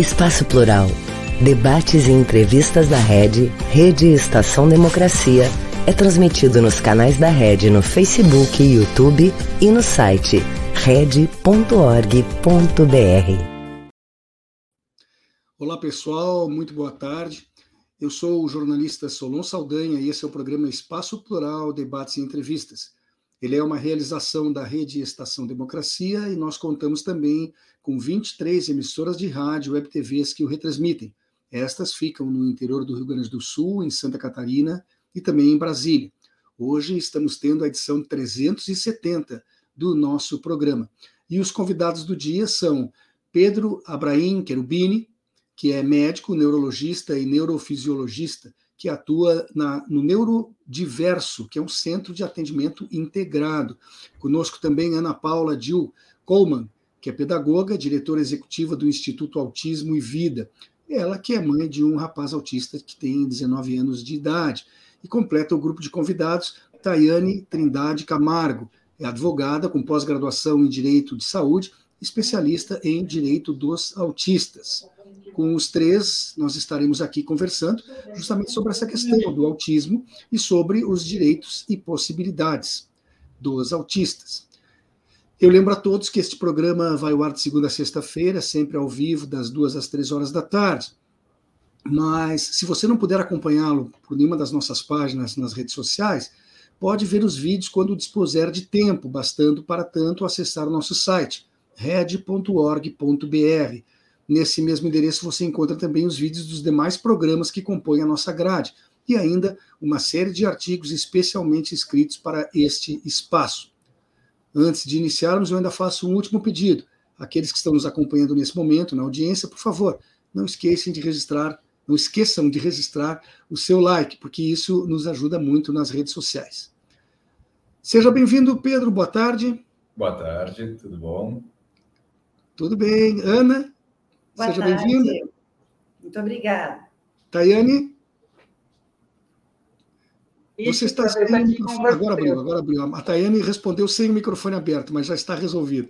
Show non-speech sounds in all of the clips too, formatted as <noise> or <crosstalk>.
Espaço Plural. Debates e entrevistas da Rede, Rede Estação Democracia, é transmitido nos canais da Rede no Facebook YouTube e no site rede.org.br. Olá pessoal, muito boa tarde. Eu sou o jornalista Solon Saldanha e esse é o programa Espaço Plural, Debates e Entrevistas. Ele é uma realização da Rede Estação Democracia e nós contamos também com 23 emissoras de rádio e web TVs que o retransmitem. Estas ficam no interior do Rio Grande do Sul, em Santa Catarina e também em Brasília. Hoje estamos tendo a edição 370 do nosso programa. E os convidados do dia são Pedro Abraim Querubini, que é médico, neurologista e neurofisiologista, que atua na, no Neurodiverso, que é um centro de atendimento integrado. Conosco também Ana Paula Dil Coleman, que é pedagoga, diretora executiva do Instituto Autismo e Vida. Ela que é mãe de um rapaz autista que tem 19 anos de idade. E completa o grupo de convidados Tayane Trindade Camargo, é advogada com pós-graduação em Direito de Saúde, especialista em Direito dos Autistas com os três, nós estaremos aqui conversando justamente sobre essa questão do autismo e sobre os direitos e possibilidades dos autistas. Eu lembro a todos que este programa vai ao ar de segunda a sexta-feira, sempre ao vivo, das duas às três horas da tarde. Mas, se você não puder acompanhá-lo por nenhuma das nossas páginas nas redes sociais, pode ver os vídeos quando dispuser de tempo, bastando para tanto acessar o nosso site, red.org.br Nesse mesmo endereço você encontra também os vídeos dos demais programas que compõem a nossa grade e ainda uma série de artigos especialmente escritos para este espaço. Antes de iniciarmos, eu ainda faço um último pedido. Aqueles que estão nos acompanhando nesse momento, na audiência, por favor, não esqueçam de registrar, não esqueçam de registrar o seu like, porque isso nos ajuda muito nas redes sociais. Seja bem-vindo, Pedro. Boa tarde. Boa tarde, tudo bom? Tudo bem. Ana? Boa Seja bem-vinda. Muito obrigada. Tayane? Você está sem o microfone. Agora abriu, agora abriu. A Tayane respondeu sem o microfone aberto, mas já está resolvido.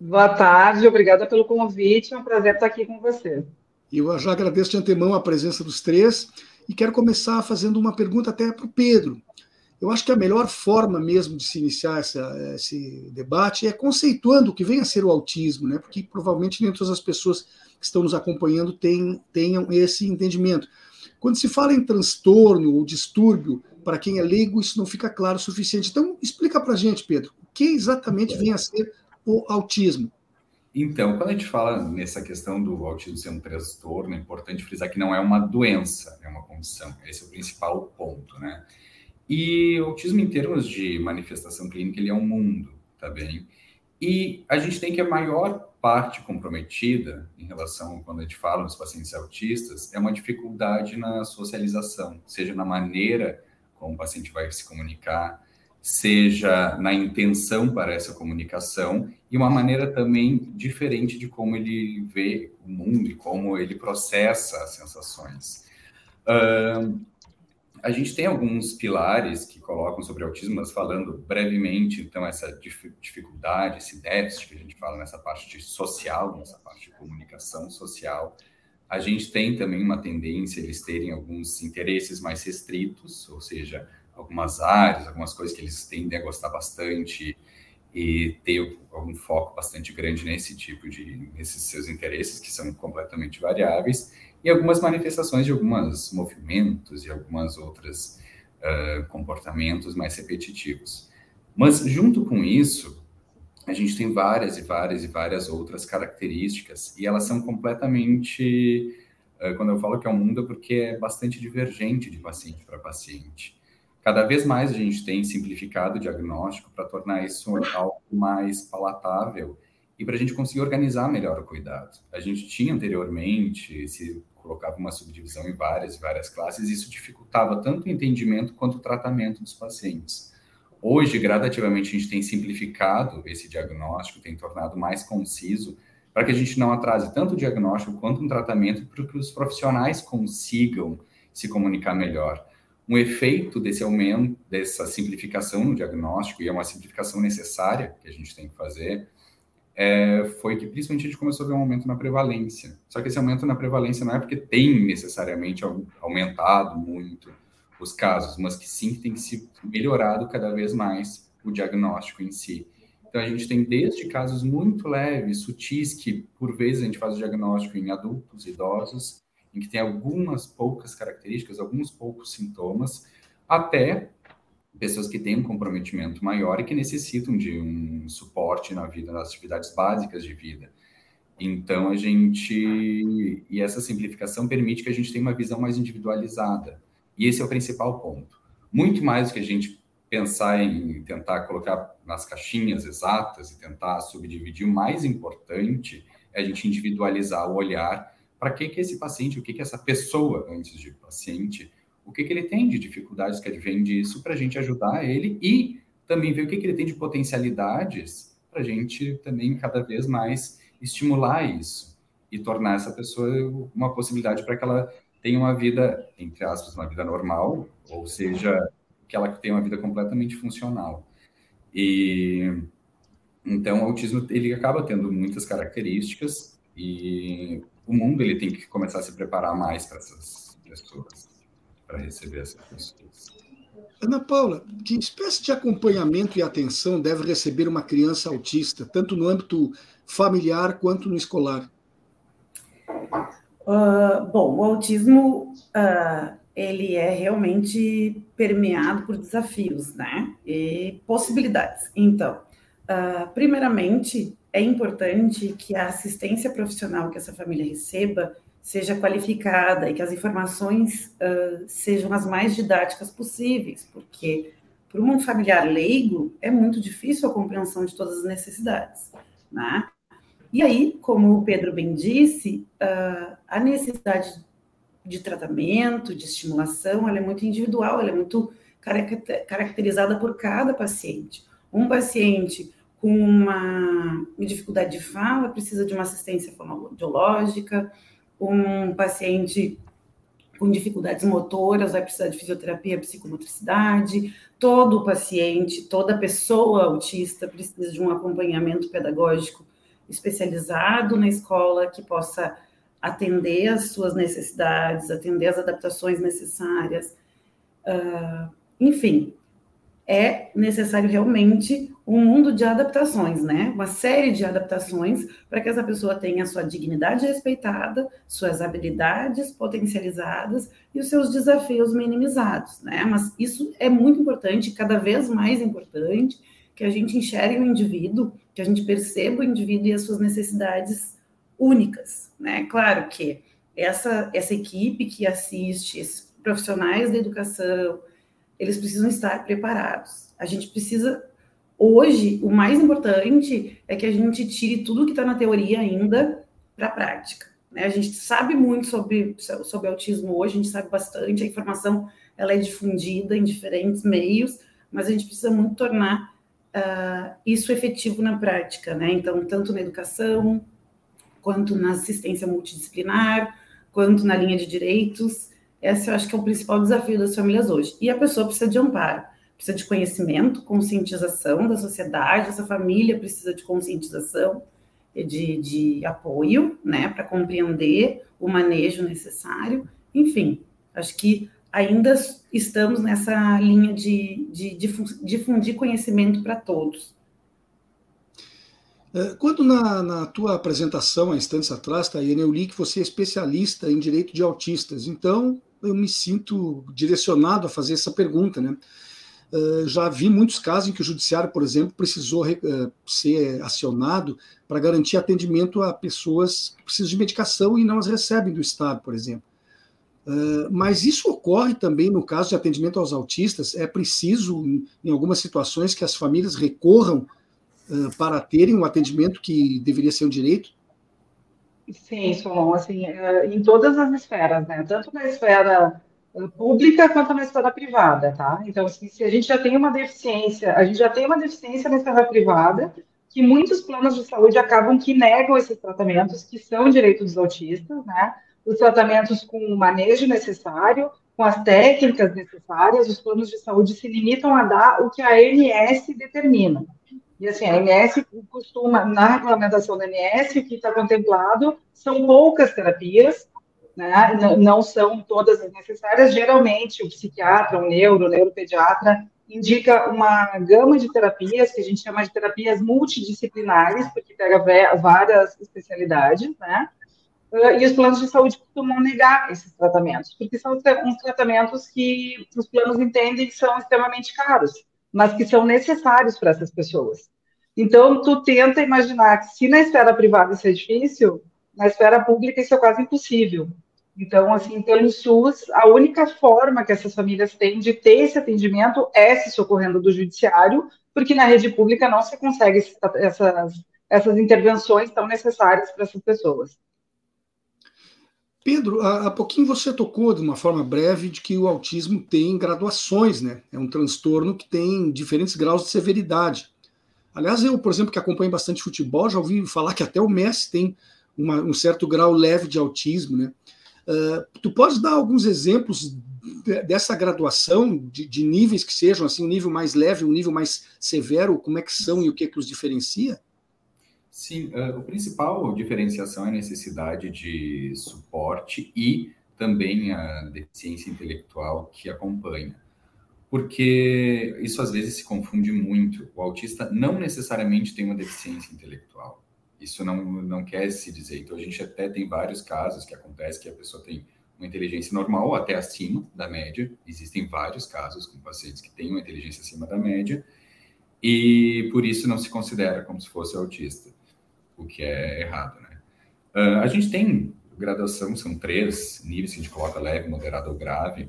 Boa tarde, obrigada pelo convite. É um prazer estar aqui com você. Eu já agradeço de antemão a presença dos três e quero começar fazendo uma pergunta até para o Pedro. Eu acho que a melhor forma mesmo de se iniciar essa, esse debate é conceituando o que vem a ser o autismo, né? porque provavelmente nem todas as pessoas que estão nos acompanhando tenham, tenham esse entendimento. Quando se fala em transtorno ou distúrbio, para quem é leigo, isso não fica claro o suficiente. Então, explica para a gente, Pedro, o que exatamente vem a ser o autismo? Então, quando a gente fala nessa questão do autismo ser um transtorno, é importante frisar que não é uma doença, é uma condição. Esse é o principal ponto, né? E o autismo, em termos de manifestação clínica, ele é um mundo, tá bem? E a gente tem que a maior parte comprometida em relação, quando a gente fala nos pacientes autistas, é uma dificuldade na socialização, seja na maneira como o paciente vai se comunicar, seja na intenção para essa comunicação e uma maneira também diferente de como ele vê o mundo e como ele processa as sensações. Uh, a gente tem alguns pilares que colocam sobre autismo, mas falando brevemente, então, essa dificuldade, esse déficit que a gente fala nessa parte social, nessa parte de comunicação social. A gente tem também uma tendência eles terem alguns interesses mais restritos, ou seja, algumas áreas, algumas coisas que eles tendem a gostar bastante e ter algum foco bastante grande nesse tipo de, nesses seus interesses, que são completamente variáveis e algumas manifestações de alguns movimentos e algumas outras uh, comportamentos mais repetitivos. Mas junto com isso, a gente tem várias e várias e várias outras características e elas são completamente, uh, quando eu falo que é um mundo, é porque é bastante divergente de paciente para paciente. Cada vez mais a gente tem simplificado o diagnóstico para tornar isso algo mais palatável e para a gente conseguir organizar melhor o cuidado. A gente tinha anteriormente, se colocava uma subdivisão em várias, várias classes, e isso dificultava tanto o entendimento quanto o tratamento dos pacientes. Hoje, gradativamente, a gente tem simplificado esse diagnóstico, tem tornado mais conciso, para que a gente não atrase tanto o diagnóstico quanto o tratamento, para que os profissionais consigam se comunicar melhor. Um efeito desse aumento, dessa simplificação no diagnóstico, e é uma simplificação necessária que a gente tem que fazer, é, foi que principalmente a gente começou a ver um aumento na prevalência. Só que esse aumento na prevalência não é porque tem necessariamente aumentado muito os casos, mas que sim tem se melhorado cada vez mais o diagnóstico em si. Então a gente tem desde casos muito leves, sutis, que por vezes a gente faz o diagnóstico em adultos, idosos, em que tem algumas poucas características, alguns poucos sintomas, até pessoas que têm um comprometimento maior e que necessitam de um suporte na vida, nas atividades básicas de vida. Então, a gente. E essa simplificação permite que a gente tenha uma visão mais individualizada. E esse é o principal ponto. Muito mais do que a gente pensar em tentar colocar nas caixinhas exatas e tentar subdividir, o mais importante é a gente individualizar o olhar para que, que esse paciente, o que, que essa pessoa, antes de paciente, o que, que ele tem de dificuldades que advém disso para a gente ajudar ele e também ver o que, que ele tem de potencialidades para a gente também cada vez mais estimular isso e tornar essa pessoa uma possibilidade para que ela tenha uma vida, entre aspas, uma vida normal, ou seja, que ela tenha uma vida completamente funcional. E então o autismo ele acaba tendo muitas características e o mundo ele tem que começar a se preparar mais para essas pessoas para receber essas pessoas. Ana Paula, que espécie de acompanhamento e atenção deve receber uma criança autista, tanto no âmbito familiar quanto no escolar? Uh, bom, o autismo uh, ele é realmente permeado por desafios, né? E possibilidades. Então, uh, primeiramente, é importante que a assistência profissional que essa família receba seja qualificada e que as informações uh, sejam as mais didáticas possíveis, porque para um familiar leigo é muito difícil a compreensão de todas as necessidades, né? E aí, como o Pedro bem disse, uh, a necessidade de tratamento, de estimulação, ela é muito individual, ela é muito caracterizada por cada paciente. Um paciente com uma dificuldade de fala precisa de uma assistência fonoaudiológica, um paciente com dificuldades motoras vai precisar de fisioterapia, psicomotricidade, todo paciente, toda pessoa autista precisa de um acompanhamento pedagógico especializado na escola que possa atender às suas necessidades, atender às adaptações necessárias. Uh, enfim, é necessário realmente um mundo de adaptações, né? Uma série de adaptações para que essa pessoa tenha sua dignidade respeitada, suas habilidades potencializadas e os seus desafios minimizados, né? Mas isso é muito importante, cada vez mais importante, que a gente enxergue o indivíduo, que a gente perceba o indivíduo e as suas necessidades únicas, né? Claro que essa essa equipe que assiste, esses profissionais da educação, eles precisam estar preparados. A gente precisa, hoje, o mais importante é que a gente tire tudo que está na teoria ainda para a prática. Né? A gente sabe muito sobre, sobre autismo hoje, a gente sabe bastante, a informação ela é difundida em diferentes meios, mas a gente precisa muito tornar uh, isso efetivo na prática, né? Então, tanto na educação, quanto na assistência multidisciplinar, quanto na linha de direitos, esse eu acho que é o principal desafio das famílias hoje. E a pessoa precisa de amparo, precisa de conhecimento, conscientização da sociedade, essa família precisa de conscientização, de, de apoio, né, para compreender o manejo necessário. Enfim, acho que ainda estamos nessa linha de, de, de difundir conhecimento para todos. É, quando na, na, tua apresentação, há instantes atrás, Tayane, eu li que você é especialista em direito de autistas. Então, eu me sinto direcionado a fazer essa pergunta, né? Uh, já vi muitos casos em que o judiciário, por exemplo, precisou uh, ser acionado para garantir atendimento a pessoas que precisam de medicação e não as recebem do Estado, por exemplo. Mas isso ocorre também no caso de atendimento aos autistas. É preciso, em algumas situações, que as famílias recorram para terem o atendimento que deveria ser um direito? Sim, Solon, assim, é, em todas as esferas, né? Tanto na esfera eh, pública quanto na esfera privada, tá? Então, assim, se a gente já tem uma deficiência, a gente já tem uma deficiência na esfera privada, que muitos planos de saúde acabam que negam esses tratamentos, que são direitos dos autistas, né? Os tratamentos com o manejo necessário, com as técnicas necessárias, os planos de saúde se limitam a dar o que a ANS determina. E assim, a ANS costuma, na regulamentação da ANS, o que está contemplado são poucas terapias, né? não, não são todas as necessárias. Geralmente, o psiquiatra, o neuro, o neuropediatra, indica uma gama de terapias, que a gente chama de terapias multidisciplinares, porque pega várias especialidades, né? Ah, e os planos de saúde costumam negar esses tratamentos, porque são uns tratamentos que os planos entendem que são extremamente caros, mas que são necessários para essas pessoas. Então, tu tenta imaginar que se na esfera privada isso é difícil, na esfera pública isso é quase impossível. Então, assim, pelo SUS, a única forma que essas famílias têm de ter esse atendimento é se socorrendo do judiciário, porque na rede pública não se consegue essas, essas intervenções tão necessárias para essas pessoas. Pedro, há, pouquinho você tocou de uma forma breve de que o autismo tem graduações, né? É um transtorno que tem diferentes graus de severidade. Aliás, eu, por exemplo, que acompanho bastante futebol, já ouvi falar que até o Messi tem uma, um certo grau leve de autismo, né? Uh, tu podes dar alguns exemplos dessa graduação, de, de, níveis que sejam assim, um nível mais leve, um nível mais severo, como é que são e o que, é que os diferencia? Sim, uh, o principal diferenciação é a necessidade de suporte e também a deficiência intelectual que acompanha. Porque isso às vezes se confunde muito. O autista não necessariamente tem uma deficiência intelectual. Isso não, não quer se dizer. Então, a gente até tem vários casos que acontece que a pessoa tem uma inteligência normal ou até acima da média. Existem vários casos com pacientes que têm uma inteligência acima da média e por isso não se considera como se fosse autista, o que é errado, né? Uh, a gente tem graduação, são três níveis que a gente coloca leve, moderado ou grave,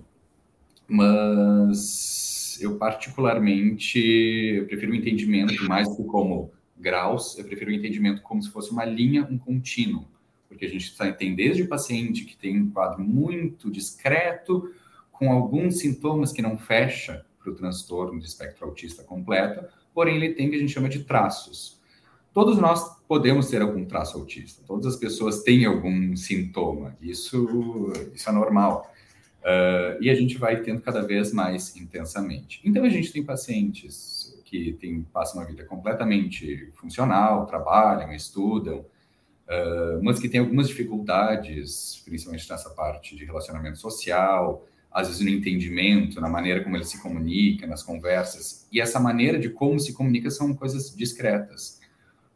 mas eu particularmente eu prefiro o entendimento mais como graus, eu prefiro o entendimento como se fosse uma linha, um contínuo, porque a gente tem desde o paciente que tem um quadro muito discreto, com alguns sintomas que não fecha para o transtorno de espectro autista completo, porém ele tem o que a gente chama de traços. Todos nós podemos ter algum traço autista, todas as pessoas têm algum sintoma, isso, isso é normal. Uh, e a gente vai tendo cada vez mais intensamente. Então, a gente tem pacientes que tem, passam uma vida completamente funcional, trabalham, estudam, uh, mas que têm algumas dificuldades, principalmente nessa parte de relacionamento social, às vezes no entendimento, na maneira como ele se comunica, nas conversas. E essa maneira de como se comunica são coisas discretas.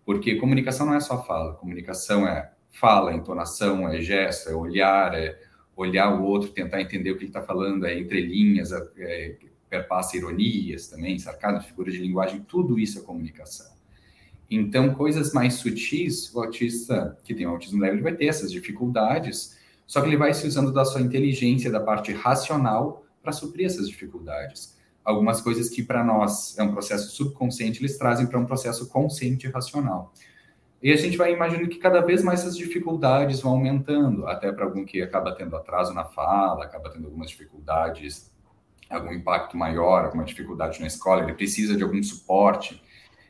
Porque comunicação não é só fala, comunicação é fala, entonação, é gesto, é olhar, é olhar o outro, tentar entender o que ele está falando, é entre linhas, é, é perpassa ironias também, sarcasmo, figuras de linguagem, tudo isso é comunicação. Então, coisas mais sutis, o autista que tem autismo leve vai ter essas dificuldades, só que ele vai se usando da sua inteligência, da parte racional, para suprir essas dificuldades. Algumas coisas que para nós é um processo subconsciente, eles trazem para um processo consciente e racional. E a gente vai imaginando que cada vez mais essas dificuldades vão aumentando, até para algum que acaba tendo atraso na fala, acaba tendo algumas dificuldades algum impacto maior, alguma dificuldade na escola, ele precisa de algum suporte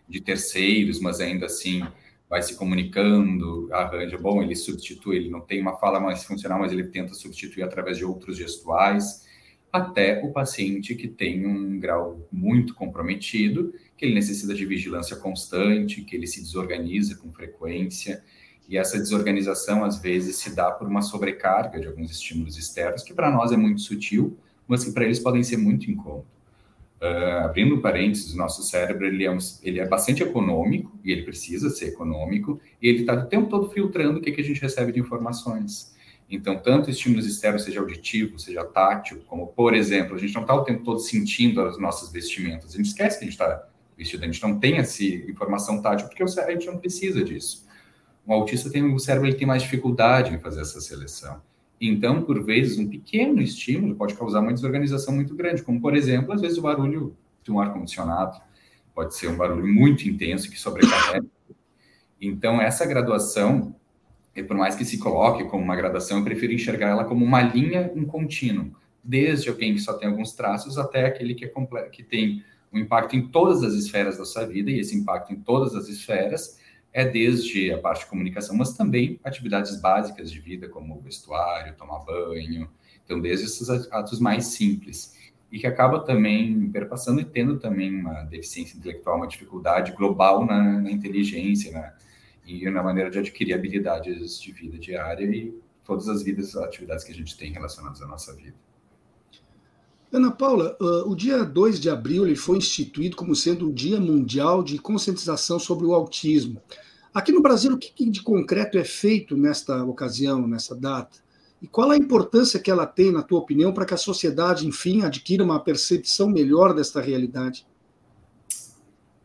de terceiros, mas ainda assim vai se comunicando, arranja, bom, ele substitui, ele não tem uma fala mais funcional, mas ele tenta substituir através de outros gestuais, até o paciente que tem um grau muito comprometido, que ele necessita de vigilância constante, que ele se desorganiza com frequência, e essa desorganização às vezes se dá por uma sobrecarga de alguns estímulos externos, que para nós é muito sutil, mas que para eles podem ser muito incômodos. Uh, abrindo parênteses, o nosso cérebro ele é, um, ele é bastante econômico, e ele precisa ser econômico, e ele está o tempo todo filtrando o que, que a gente recebe de informações. Então, tanto estímulos externos, seja auditivo, seja tátil, como, por exemplo, a gente não está o tempo todo sentindo as nossas vestimentas, a gente esquece que a gente está gente não tem essa informação tátil, porque a gente não precisa disso. Um autista tem, o cérebro ele tem mais dificuldade em fazer essa seleção. Então, por vezes, um pequeno estímulo pode causar uma desorganização muito grande, como, por exemplo, às vezes o barulho de um ar-condicionado pode ser um barulho muito intenso que sobrecarrega. Então, essa graduação, por mais que se coloque como uma graduação, eu prefiro enxergar ela como uma linha, um contínuo, desde alguém que só tem alguns traços até aquele que, é que tem um impacto em todas as esferas da sua vida, e esse impacto em todas as esferas é desde a parte de comunicação, mas também atividades básicas de vida, como vestuário, tomar banho. Então, desde esses atos mais simples. e que acaba também perpassando e tendo também uma deficiência intelectual, uma dificuldade global na, na inteligência né? e na maneira de adquirir habilidades de vida diária e todas as vidas, atividades que a gente tem relacionadas à nossa vida. Ana Paula, uh, o dia 2 de abril ele foi instituído como sendo o Dia Mundial de Conscientização sobre o Autismo. Aqui no Brasil, o que de concreto é feito nesta ocasião, nessa data? E qual a importância que ela tem, na tua opinião, para que a sociedade, enfim, adquira uma percepção melhor desta realidade?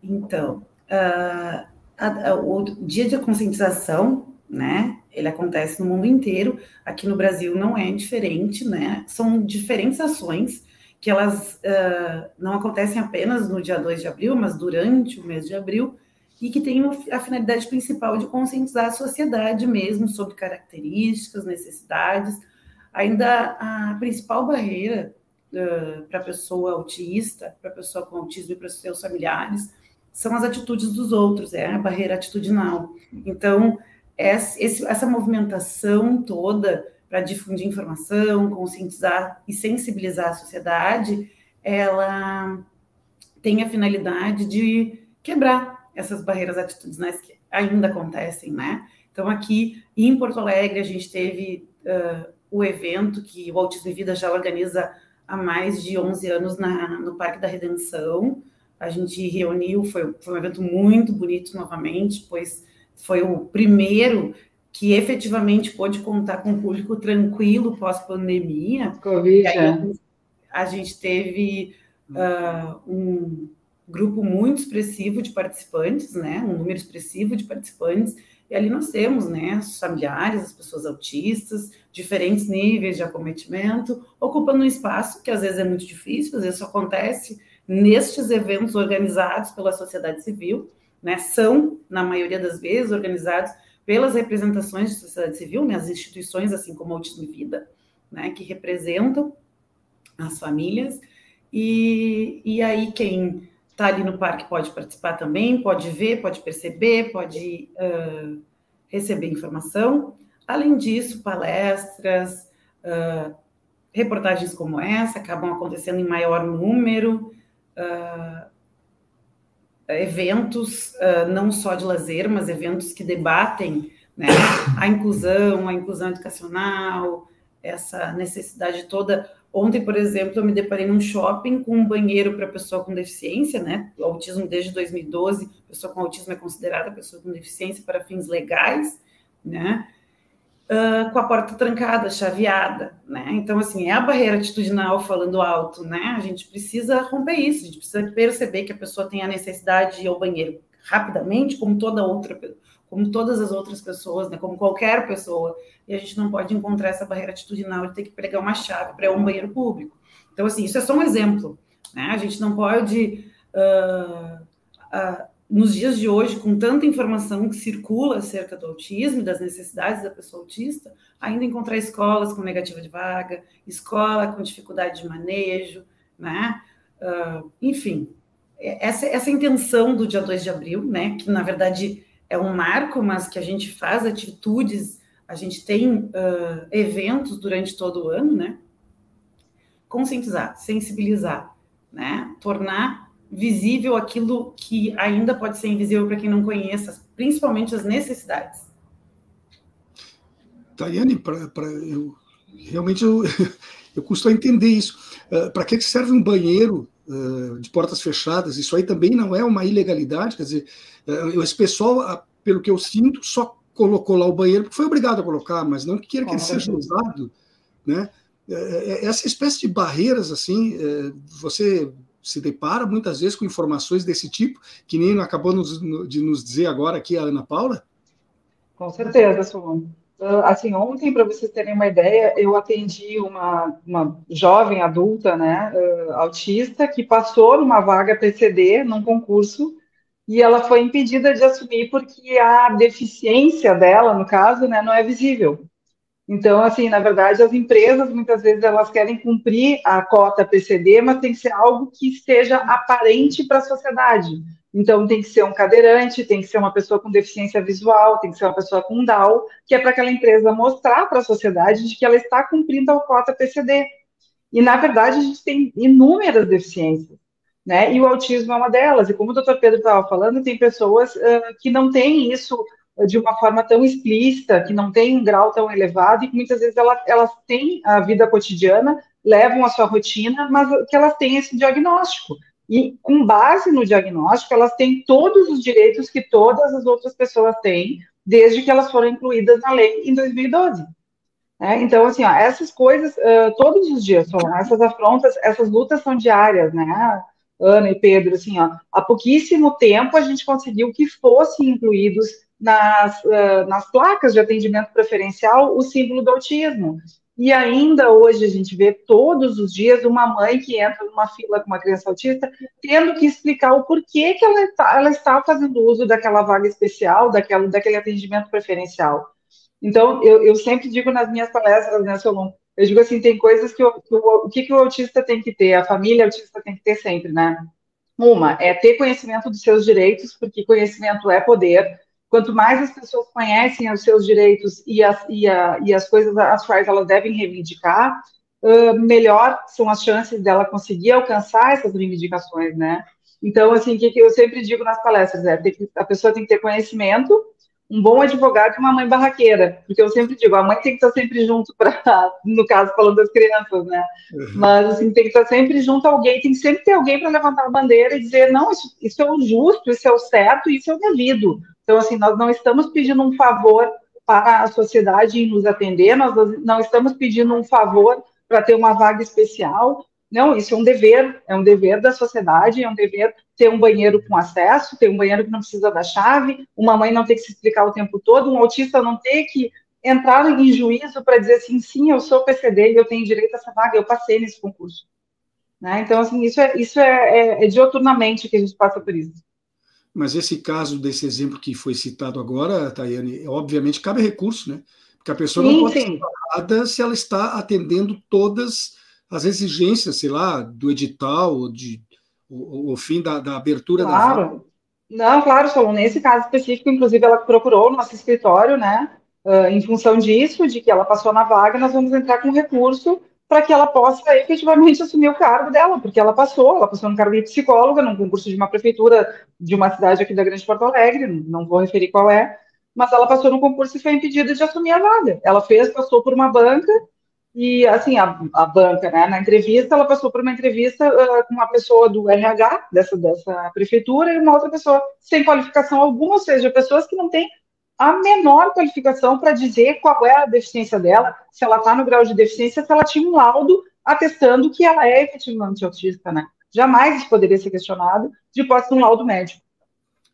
Então, uh, a, a, o dia de conscientização, né, ele acontece no mundo inteiro. Aqui no Brasil não é diferente, né? São diferentes ações que elas uh, não acontecem apenas no dia 2 de abril, mas durante o mês de abril, e que tem a finalidade principal de conscientizar a sociedade mesmo sobre características, necessidades. Ainda a principal barreira uh, para a pessoa autista, para a pessoa com autismo e para seus familiares, são as atitudes dos outros, é a barreira atitudinal. Então, essa movimentação toda para difundir informação, conscientizar e sensibilizar a sociedade, ela tem a finalidade de quebrar essas barreiras atitudinais que ainda acontecem, né? Então, aqui em Porto Alegre, a gente teve uh, o evento que o Autismo em Vida já organiza há mais de 11 anos na, no Parque da Redenção. A gente reuniu, foi, foi um evento muito bonito novamente, pois foi o primeiro que efetivamente pôde contar com um público tranquilo pós-pandemia. Covid. É. A gente teve uh, um grupo muito expressivo de participantes, né? Um número expressivo de participantes. E ali nós temos, né, os familiares, as pessoas autistas, diferentes níveis de acometimento, ocupando um espaço que às vezes é muito difícil, às vezes só acontece nestes eventos organizados pela sociedade civil, né? São, na maioria das vezes, organizados pelas representações de sociedade civil, né, as instituições, assim como Autismo e Vida, né, que representam as famílias, e, e aí quem está ali no parque pode participar também, pode ver, pode perceber, pode uh, receber informação. Além disso, palestras, uh, reportagens como essa acabam acontecendo em maior número, uh, eventos uh, não só de lazer, mas eventos que debatem né, a inclusão, a inclusão educacional, essa necessidade toda. Ontem, por exemplo, eu me deparei num shopping com um banheiro para pessoa com deficiência, né? O autismo desde 2012, pessoa com autismo é considerada pessoa com deficiência para fins legais, né? Uh, com a porta trancada, chaveada, né? Então, assim, é a barreira atitudinal falando alto, né? A gente precisa romper isso, a gente precisa perceber que a pessoa tem a necessidade de ir ao banheiro rapidamente, como toda outra, como todas as outras pessoas, né? Como qualquer pessoa, e a gente não pode encontrar essa barreira atitudinal de ter que pregar uma chave para ir a um banheiro público. Então, assim, isso é só um exemplo, né? A gente não pode uh, uh, nos dias de hoje, com tanta informação que circula acerca do autismo das necessidades da pessoa autista, ainda encontrar escolas com negativa de vaga, escola com dificuldade de manejo, né? Uh, enfim, essa, essa intenção do dia 2 de abril, né? Que na verdade é um marco, mas que a gente faz atitudes, a gente tem uh, eventos durante todo o ano, né? Conscientizar, sensibilizar, né? Tornar visível aquilo que ainda pode ser invisível para quem não conheça, principalmente as necessidades. Tayane, pra, pra, eu, realmente eu, <laughs> eu custo a entender isso. Uh, para que serve um banheiro uh, de portas fechadas? Isso aí também não é uma ilegalidade? Quer dizer, uh, esse pessoal, pelo que eu sinto, só colocou lá o banheiro porque foi obrigado a colocar, mas não que queira que ele seja usado. Né? Essa espécie de barreiras, assim, você se depara muitas vezes com informações desse tipo, que nem acabou nos, de nos dizer agora aqui a Ana Paula? Com certeza, Solon. Ah, assim, ontem, para vocês terem uma ideia, eu atendi uma, uma jovem adulta, né, uh, autista, que passou numa vaga PCD num concurso e ela foi impedida de assumir porque a deficiência dela, no caso, né, não é visível. Então, assim, na verdade, as empresas muitas vezes elas querem cumprir a cota PCD, mas tem que ser algo que esteja aparente para a sociedade. Então, tem que ser um cadeirante, tem que ser uma pessoa com deficiência visual, tem que ser uma pessoa com DAO, que é para aquela empresa mostrar para a sociedade de que ela está cumprindo a cota PCD. E, na verdade, a gente tem inúmeras deficiências, né? E o autismo é uma delas. E como o doutor Pedro estava falando, tem pessoas uh, que não têm isso de uma forma tão explícita, que não tem um grau tão elevado e que muitas vezes elas, elas têm a vida cotidiana, levam a sua rotina, mas que elas têm esse diagnóstico. E com base no diagnóstico, elas têm todos os direitos que todas as outras pessoas têm, desde que elas foram incluídas na lei em 2012. É, então, assim, ó, essas coisas, uh, todos os dias, são, essas afrontas, essas lutas são diárias, né, Ana e Pedro, assim, ó, há pouquíssimo tempo a gente conseguiu que fossem incluídos nas, uh, nas placas de atendimento preferencial o símbolo do autismo. E ainda hoje a gente vê todos os dias uma mãe que entra numa fila com uma criança autista tendo que explicar o porquê que ela está, ela está fazendo uso daquela vaga especial, daquela, daquele atendimento preferencial. Então, eu, eu sempre digo nas minhas palestras, né, Solon, eu digo assim, tem coisas que, o, o, o que, que o autista tem que ter, a família autista tem que ter sempre, né? Uma é ter conhecimento dos seus direitos, porque conhecimento é poder, Quanto mais as pessoas conhecem os seus direitos e as, e, a, e as coisas às quais elas devem reivindicar, uh, melhor são as chances dela conseguir alcançar essas reivindicações, né? Então, assim, o que, eu sempre digo nas palestras é que a pessoa tem que ter conhecimento, um bom advogado e uma mãe barraqueira, porque eu sempre digo, a mãe tem que estar sempre junto para, <laughs> no caso, falando das crianças, né? Uhum. Mas, assim, tem que estar sempre junto a alguém, tem que sempre ter alguém para levantar a bandeira e dizer, não, isso, isso é o justo, isso é o certo, isso é o devido. Então, assim, nós não estamos pedindo um favor para a sociedade em nos atender, nós não estamos pedindo um favor para ter uma vaga especial. Não, isso é um dever, é um dever da sociedade, é um dever ter um banheiro com acesso, ter um banheiro que não precisa da chave, uma mãe não ter que se explicar o tempo todo, um autista não ter que entrar em juízo para dizer assim, sim, eu sou PCD e eu tenho direito a essa vaga, eu passei nesse concurso. Né? Então, assim, isso é, isso é, é, é dioturnamente que a gente passa por isso. Mas esse caso desse exemplo que foi citado agora, Tayane, obviamente cabe recurso, né? Porque a pessoa sim, não pode sim. ser parada se ela está atendendo todas as exigências, sei lá, do edital, de, o, o fim da, da abertura claro. da vaga. Não, claro, Solon, nesse caso específico, inclusive, ela procurou o nosso escritório, né? Uh, em função disso, de que ela passou na vaga, nós vamos entrar com recurso para que ela possa efetivamente assumir o cargo dela, porque ela passou, ela passou no cargo de psicóloga, num concurso de uma prefeitura de uma cidade aqui da Grande Porto Alegre, não vou referir qual é, mas ela passou no concurso e foi impedida de assumir a vaga. Ela fez, passou por uma banca, e assim, a, a banca, né, na entrevista, ela passou por uma entrevista uh, com uma pessoa do RH, dessa, dessa prefeitura, e uma outra pessoa sem qualificação alguma, ou seja, pessoas que não têm a menor qualificação para dizer qual é a deficiência dela, se ela está no grau de deficiência, se ela tinha um laudo atestando que ela é efetivamente autista, né? Jamais poderia ser questionado de posse de um laudo médico.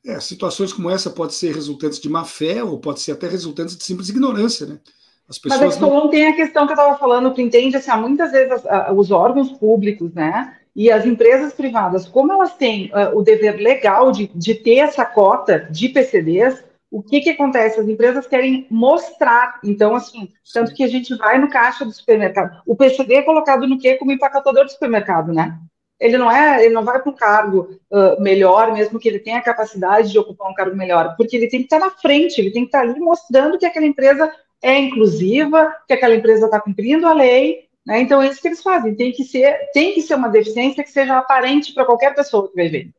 É, situações como essa podem ser resultantes de má fé ou pode ser até resultantes de simples ignorância, né? As pessoas Mas é que não... tem a questão que eu estava falando, tu entende, assim, muitas vezes as, a, os órgãos públicos, né, e as empresas privadas, como elas têm uh, o dever legal de, de ter essa cota de PCDs, o que, que acontece? As empresas querem mostrar. Então, assim, tanto que a gente vai no caixa do supermercado. O PCD é colocado no quê? Como empacotador do supermercado, né? Ele não é, ele não vai para um cargo uh, melhor, mesmo que ele tenha a capacidade de ocupar um cargo melhor, porque ele tem que estar na frente, ele tem que estar ali mostrando que aquela empresa é inclusiva, que aquela empresa está cumprindo a lei, né? Então é isso que eles fazem. Tem que ser, tem que ser uma deficiência que seja aparente para qualquer pessoa que vai ver.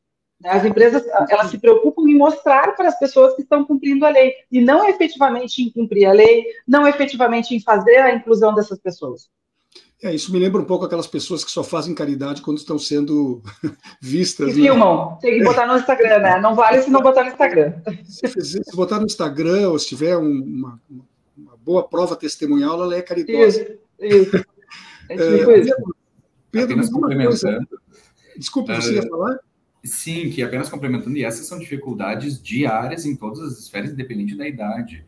As empresas elas se preocupam em mostrar para as pessoas que estão cumprindo a lei e não efetivamente em cumprir a lei, não efetivamente em fazer a inclusão dessas pessoas. É, isso me lembra um pouco aquelas pessoas que só fazem caridade quando estão sendo <laughs> vistas. E né? filmam, tem que botar no Instagram, né? Não vale se não botar no Instagram. Se, se botar no Instagram ou se tiver uma boa prova testemunhal, ela é caridosa. Isso, isso. <laughs> É tipo é, isso. Pedro, Apenas complementando. Desculpa, você uh, ia falar? Sim, que apenas complementando, e essas são dificuldades diárias em todas as esferas, independente da idade.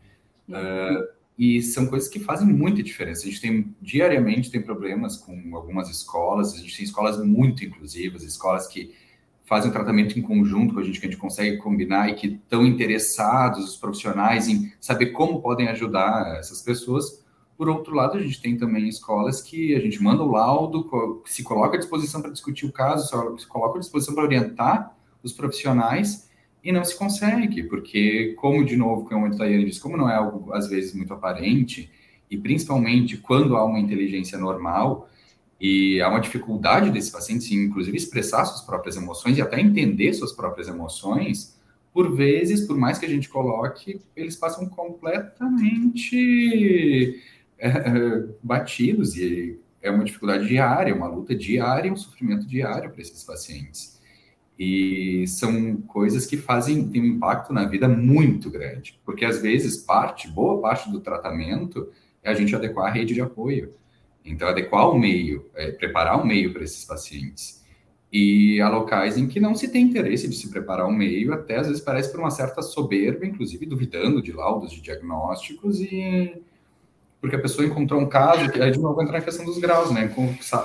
Uhum. Uh, e são coisas que fazem muita diferença. A gente tem, diariamente, tem problemas com algumas escolas, a gente tem escolas muito inclusivas, escolas que fazem um tratamento em conjunto com a gente, que a gente consegue combinar e que estão interessados, os profissionais, em saber como podem ajudar essas pessoas. Por outro lado, a gente tem também escolas que a gente manda o laudo, se coloca à disposição para discutir o caso, se coloca à disposição para orientar os profissionais e não se consegue, porque, como de novo, como o Tayane disse, como não é algo às vezes muito aparente, e principalmente quando há uma inteligência normal, E há uma dificuldade desses pacientes em, inclusive, expressar suas próprias emoções e até entender suas próprias emoções. Por vezes, por mais que a gente coloque, eles passam completamente é, é batidos e é uma dificuldade diária, uma luta diária, um sofrimento diário para esses pacientes. E são coisas que fazem têm um impacto na vida muito grande, porque às vezes parte, boa parte do tratamento é a gente adequar a rede de apoio. Então, adequar o meio, é, preparar o meio para esses pacientes. E há locais em que não se tem interesse de se preparar o meio, até às vezes parece por uma certa soberba, inclusive duvidando de laudos, de diagnósticos, e porque a pessoa encontrou um caso, que aí de novo entra na questão dos graus, né?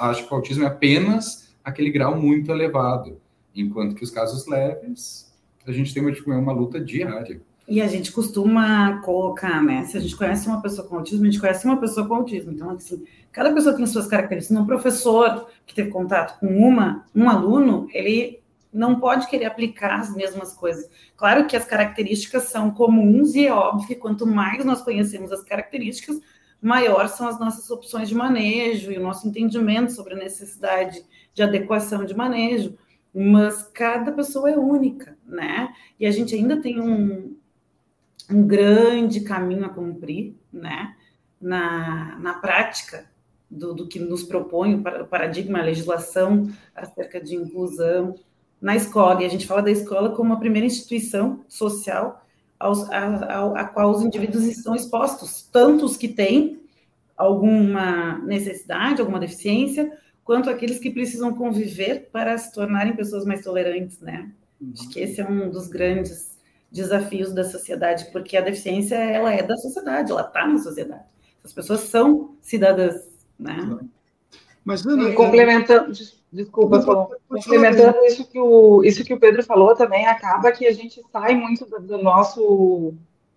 Acho que o autismo é apenas aquele grau muito elevado, enquanto que os casos leves, a gente tem uma, tipo, uma luta diária. E a gente costuma colocar, né? Se a gente conhece uma pessoa com autismo, a gente conhece uma pessoa com autismo. Então, assim, cada pessoa tem suas características. Um professor que teve contato com uma, um aluno, ele não pode querer aplicar as mesmas coisas. Claro que as características são comuns e é óbvio que quanto mais nós conhecemos as características, maior são as nossas opções de manejo e o nosso entendimento sobre a necessidade de adequação de manejo. Mas cada pessoa é única, né? E a gente ainda tem um, um grande caminho a cumprir, né? Na, na prática do, do que nos propõe o paradigma, a legislação acerca de inclusão na escola. E a gente fala da escola como a primeira instituição social aos, a, a, a qual os indivíduos estão expostos, tanto os que têm alguma necessidade, alguma deficiência, quanto aqueles que precisam conviver para se tornarem pessoas mais tolerantes, né? Acho que esse é um dos grandes desafios da sociedade, porque a deficiência ela é da sociedade, ela está na sociedade. As pessoas são cidadãs, né? Mas Ana, complementando, desculpa, só, complementando isso que o isso que o Pedro falou também acaba que a gente sai muito do, do nosso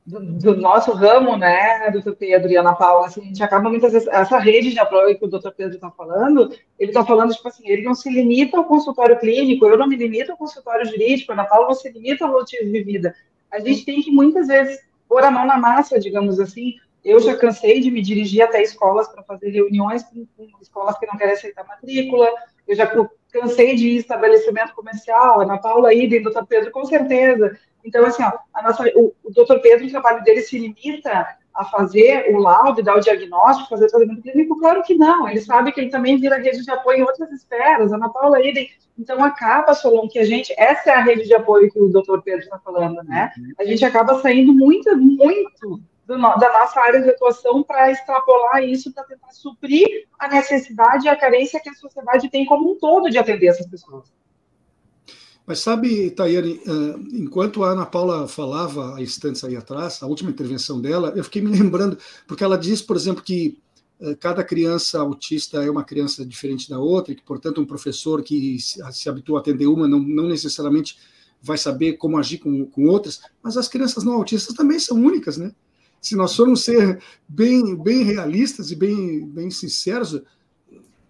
do, do, nosso ramo, né, doutor Pedro e Ana Paula, assim, a gente acaba muitas vezes, essa rede de apoio que o doutor Pedro está falando, ele está falando, tipo assim, ele não se limita ao consultório clínico, eu não me limito ao consultório jurídico, Ana Paula não se limita ao motivo de vida. A gente tem que, muitas vezes, pôr a mão na massa, digamos assim, eu já cansei de me dirigir até escolas para fazer reuniões com, com, escolas que não querem aceitar matrícula. Eu já cansei de ir estabelecimento comercial. Ana Paula Idem, doutor Pedro, com certeza. Então, assim, ó, nossa, o, o doutor Pedro, o trabalho dele se limita a fazer o laudo, dar o diagnóstico, fazer o tratamento clínico? Claro que não. Ele sabe que ele também vira rede de apoio em outras esferas. Ana Paula Idem. Então, acaba, Solon, que a gente... Essa é a rede de apoio que o doutor Pedro está falando, né? A gente acaba saindo muito, muito do, da nossa área de atuação para extrapolar isso, para tentar suprir a necessidade e a carência que a sociedade tem como um todo de atender essas pessoas. Mas sabe, Tayane, eh, enquanto a Ana Paula falava há instantes aí atrás, a última intervenção dela, eu fiquei me lembrando, porque ela diz, por exemplo, que eh, cada criança autista é uma criança diferente da outra, e que, portanto, um professor que se habitua a atender uma não, não necessariamente vai saber como agir com, com outras, mas as crianças não autistas também são únicas, né? se nós formos ser bem, bem realistas e bem, bem sinceros,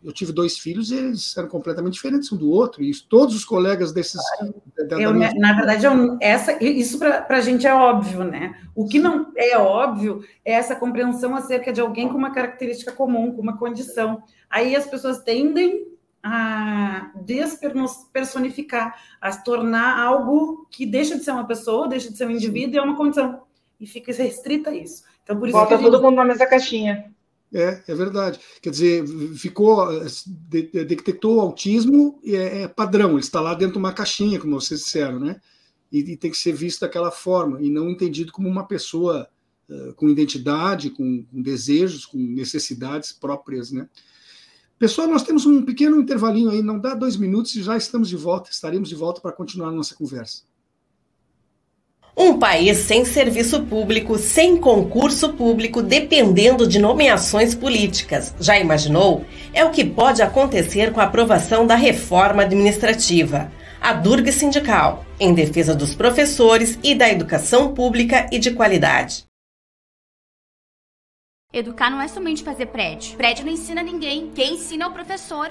eu tive dois filhos e eles eram completamente diferentes um do outro, e todos os colegas desses. Eu, na verdade, eu, essa, isso para a gente é óbvio, né? O que não é óbvio é essa compreensão acerca de alguém com uma característica comum, com uma condição. Aí as pessoas tendem a despersonificar, a se tornar algo que deixa de ser uma pessoa, deixa de ser um indivíduo e é uma condição e fica restrita a isso. Então, por isso Bota gente... todo mundo na mesma caixinha. É, é verdade. Quer dizer, ficou, detectou o autismo e é, é, padrão, ele está lá dentro de uma caixinha, como vocês disseram, né? E, e tem que ser visto daquela forma, e não entendido como uma pessoa uh, com identidade, com, com, desejos, com necessidades próprias, né? Pessoal, nós temos um pequeno intervalinho aí, não dá dois minutos e já estamos de volta, estaremos de volta para continuar a nossa conversa. Um país sem serviço público, sem concurso público, dependendo de nomeações políticas. Já imaginou? É o que pode acontecer com a aprovação da reforma administrativa. A Durga Sindical, em defesa dos professores e da educação pública e de qualidade. Educar não é somente fazer prédio. Prédio não ensina ninguém. Quem ensina é o professor.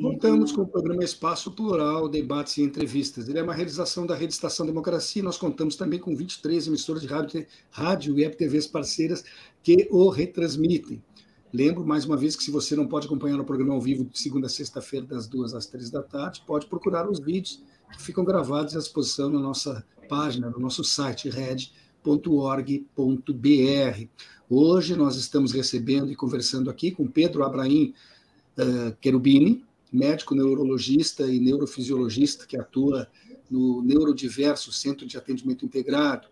Voltamos com o programa Espaço Plural, debates e entrevistas. Ele é uma realização da Rede Estação Democracia. Nós contamos também com 23 emissoras de rádio, rádio e web TVs parceiras que o retransmitem. Lembro, mais uma vez, que se você não pode acompanhar o programa ao vivo de segunda a sexta-feira, das duas às três da tarde, pode procurar os vídeos que ficam gravados à disposição na nossa página, no nosso site, red.org.br. Hoje nós estamos recebendo e conversando aqui com Pedro Abraim, uh, Cherubini, médico neurologista e neurofisiologista que atua no Neurodiverso Centro de Atendimento Integrado,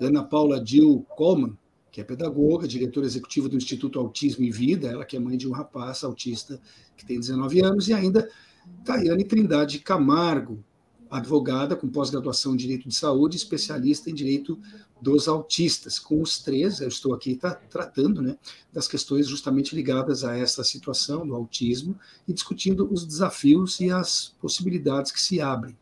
Ana Paula Dil Coleman, que é pedagoga, diretora executiva do Instituto Autismo e Vida, ela que é mãe de um rapaz autista que tem 19 anos, e ainda Tayane Trindade Camargo, advogada com pós-graduação em Direito de Saúde, especialista em Direito dos Autistas. Com os três, eu estou aqui tá, tratando né, das questões justamente ligadas a essa situação do autismo e discutindo os desafios e as possibilidades que se abrem.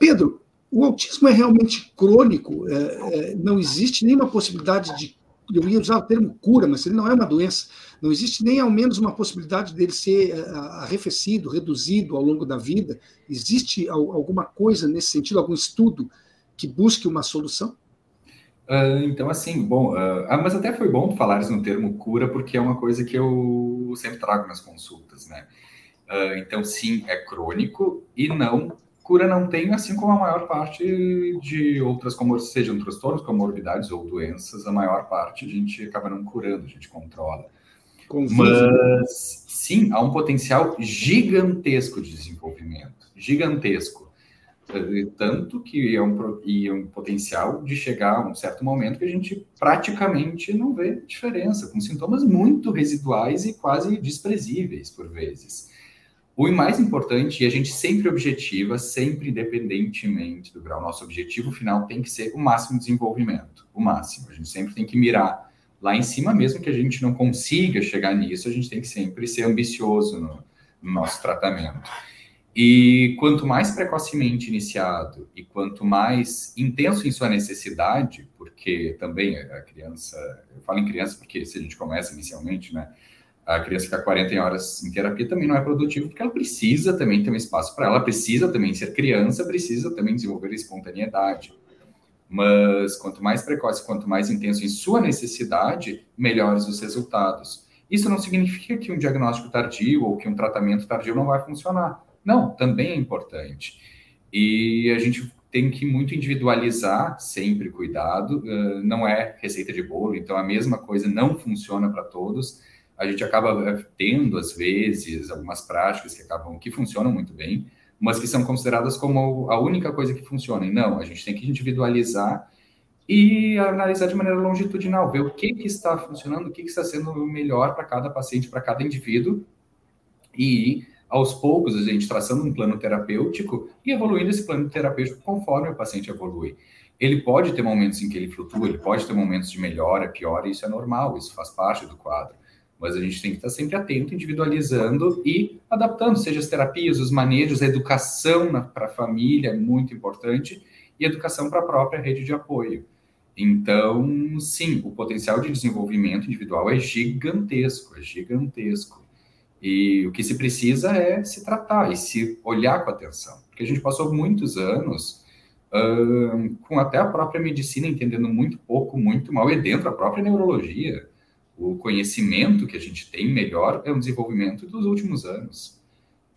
Pedro, o autismo é realmente crônico? É, é, não existe nenhuma possibilidade de eu ia usar o termo cura, mas ele não é uma doença. Não existe nem ao menos uma possibilidade dele ser eh, arrefecido, reduzido ao longo da vida. Existe alguma coisa nesse sentido, algum estudo que busque uma solução? Uh, então, assim, bom, uh, ah, mas até foi bom falares no termo cura, porque é uma coisa que eu sempre trago nas consultas, né? Uh, então, sim, é crônico e não cura não tem, assim como a maior parte de outras, como sejam transtornos, comorbidades ou doenças, a maior parte a gente acaba não curando, a gente controla. Confuso. Mas sim, há um potencial gigantesco de desenvolvimento, gigantesco. Tanto que é um, e é um potencial de chegar a um certo momento que a gente praticamente não vê diferença, com sintomas muito residuais e quase desprezíveis por vezes. O mais importante, e a gente sempre objetiva, sempre independentemente do grau, nosso objetivo final tem que ser o máximo desenvolvimento, o máximo. A gente sempre tem que mirar lá em cima, mesmo que a gente não consiga chegar nisso, a gente tem que sempre ser ambicioso no, no nosso tratamento. E quanto mais precocemente iniciado e quanto mais intenso em sua necessidade, porque também a criança, eu falo em criança porque se a gente começa inicialmente, né? A criança ficar 40 horas em terapia também não é produtivo, porque ela precisa também ter um espaço para ela, precisa também ser criança, precisa também desenvolver espontaneidade. Mas quanto mais precoce, quanto mais intenso em sua necessidade, melhores os resultados. Isso não significa que um diagnóstico tardio ou que um tratamento tardio não vai funcionar. Não, também é importante. E a gente tem que muito individualizar, sempre cuidado, não é receita de bolo, então a mesma coisa não funciona para todos a gente acaba eh, tendo, às vezes, algumas práticas que acabam que funcionam muito bem, mas que são consideradas como a única coisa que funciona. E não, a gente tem que individualizar e analisar de maneira longitudinal, ver o que, que está funcionando, o que, que está sendo melhor para cada paciente, para cada indivíduo, e aos poucos, a gente traçando um plano terapêutico e evoluindo esse plano terapêutico conforme o paciente evolui. Ele pode ter momentos em que ele flutua, ele pode ter momentos de melhora, piora, isso é normal, isso faz parte do quadro. Mas a gente tem que estar sempre atento, individualizando e adaptando, seja as terapias, os manejos, a educação para a família é muito importante e educação para a própria rede de apoio. Então, sim, o potencial de desenvolvimento individual é gigantesco, é gigantesco. E o que se precisa é se tratar e se olhar com atenção. Porque a gente passou muitos anos uh, com até a própria medicina entendendo muito pouco, muito mal, e dentro da própria neurologia. O conhecimento que a gente tem melhor é o desenvolvimento dos últimos anos.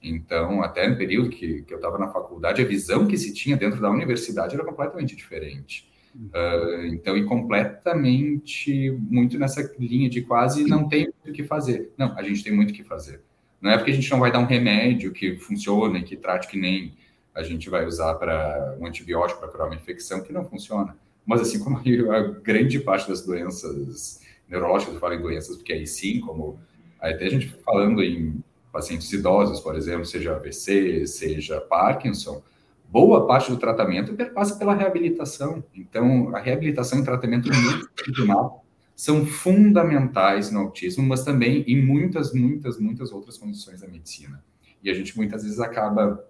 Então, até no período que, que eu estava na faculdade, a visão que se tinha dentro da universidade era completamente diferente. Uh, então, e completamente muito nessa linha de quase não tem o que fazer. Não, a gente tem muito o que fazer. Não é porque a gente não vai dar um remédio que funcione, que trate que nem a gente vai usar para um antibiótico para curar uma infecção, que não funciona. Mas assim como a grande parte das doenças neurológicas, eu falo em doenças, porque aí sim, como até a gente falando em pacientes idosos, por exemplo, seja AVC, seja Parkinson, boa parte do tratamento passa pela reabilitação. Então, a reabilitação e tratamento multidisciplinar são fundamentais no autismo, mas também em muitas, muitas, muitas outras condições da medicina. E a gente muitas vezes acaba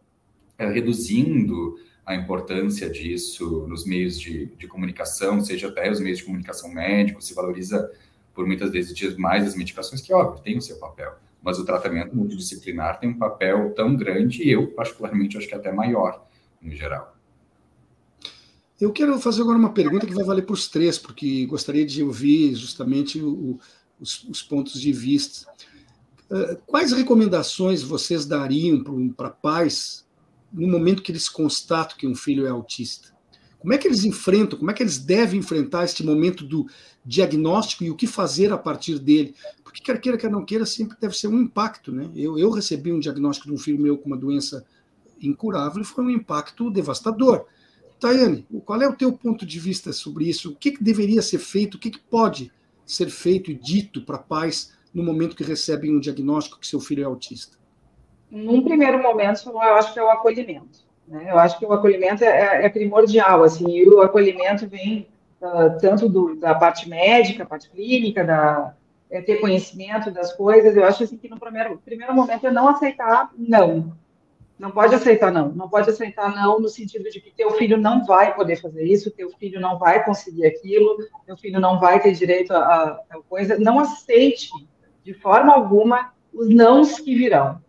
é, reduzindo a importância disso nos meios de, de, comunicação, seja até os meios de comunicação médicos, se valoriza por muitas vezes mais as medicações, que, óbvio, tem o seu papel, mas o tratamento multidisciplinar tem um papel tão grande e eu, particularmente, acho que até maior, no geral. Eu quero fazer agora uma pergunta que vai valer para os três, porque gostaria de ouvir justamente o, os, os, pontos de vista. Uh, quais recomendações vocês dariam para pais no momento que eles constatam que um filho é autista? Como é que eles enfrentam, como é que eles devem enfrentar este momento do diagnóstico e o que fazer a partir dele? Porque quer queira, quer não queira, sempre deve ser um impacto. Né? Eu, eu recebi um diagnóstico de um filho meu com uma doença incurável e foi um impacto devastador. Tayane, qual é o teu ponto de vista sobre isso? O que, que deveria ser feito? O que, que pode ser feito e dito para pais no momento que recebem um diagnóstico que seu filho é autista? Num primeiro momento, eu acho que é o acolhimento. Né? Eu acho que o acolhimento é, é primordial, assim, e o acolhimento vem uh, tanto do, da parte médica, parte clínica, da, é, ter conhecimento das coisas. Eu acho assim, que no primeiro, primeiro momento é não aceitar não. Não pode aceitar não. Não pode aceitar não no sentido de que teu filho não vai poder fazer isso, teu filho não vai conseguir aquilo, teu filho não vai ter direito a, tal coisa. Não aceite de forma alguma os nãos que virão.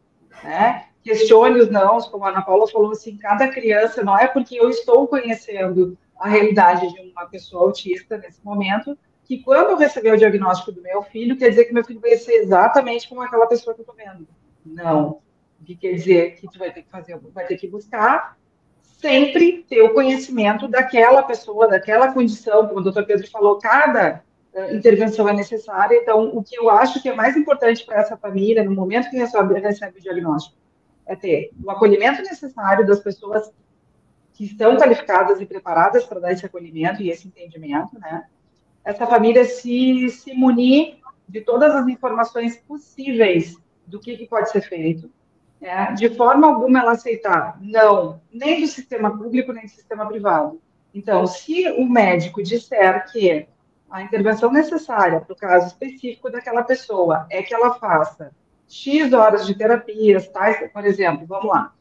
Né? Questione os como a Ana Paula falou, assim, cada criança, não é porque eu estou conhecendo a realidade de uma pessoa autista nesse momento, que quando eu receber o diagnóstico do meu filho, quer dizer que meu filho vai ser exatamente como aquela pessoa que eu estou vendo. Não que quer dizer que tu vai ter que fazer, vai ter que buscar sempre ter o conhecimento daquela pessoa, daquela condição, como o doutor Pedro falou, cada uh, intervenção é necessária. Então, o que eu acho que é mais importante para essa família, no momento que recebe, recebe o diagnóstico, é ter o acolhimento necessário das pessoas que estão qualificadas e preparadas para dar esse acolhimento e esse entendimento, né? Essa família se, se munir de todas as informações possíveis do que, que pode ser feito, é, de forma alguma ela aceitar não, nem do sistema público, nem do sistema privado. Então, se o médico disser que a intervenção necessária para o caso específico daquela pessoa é que ela faça X horas de terapias, tais, por exemplo, vamos lá,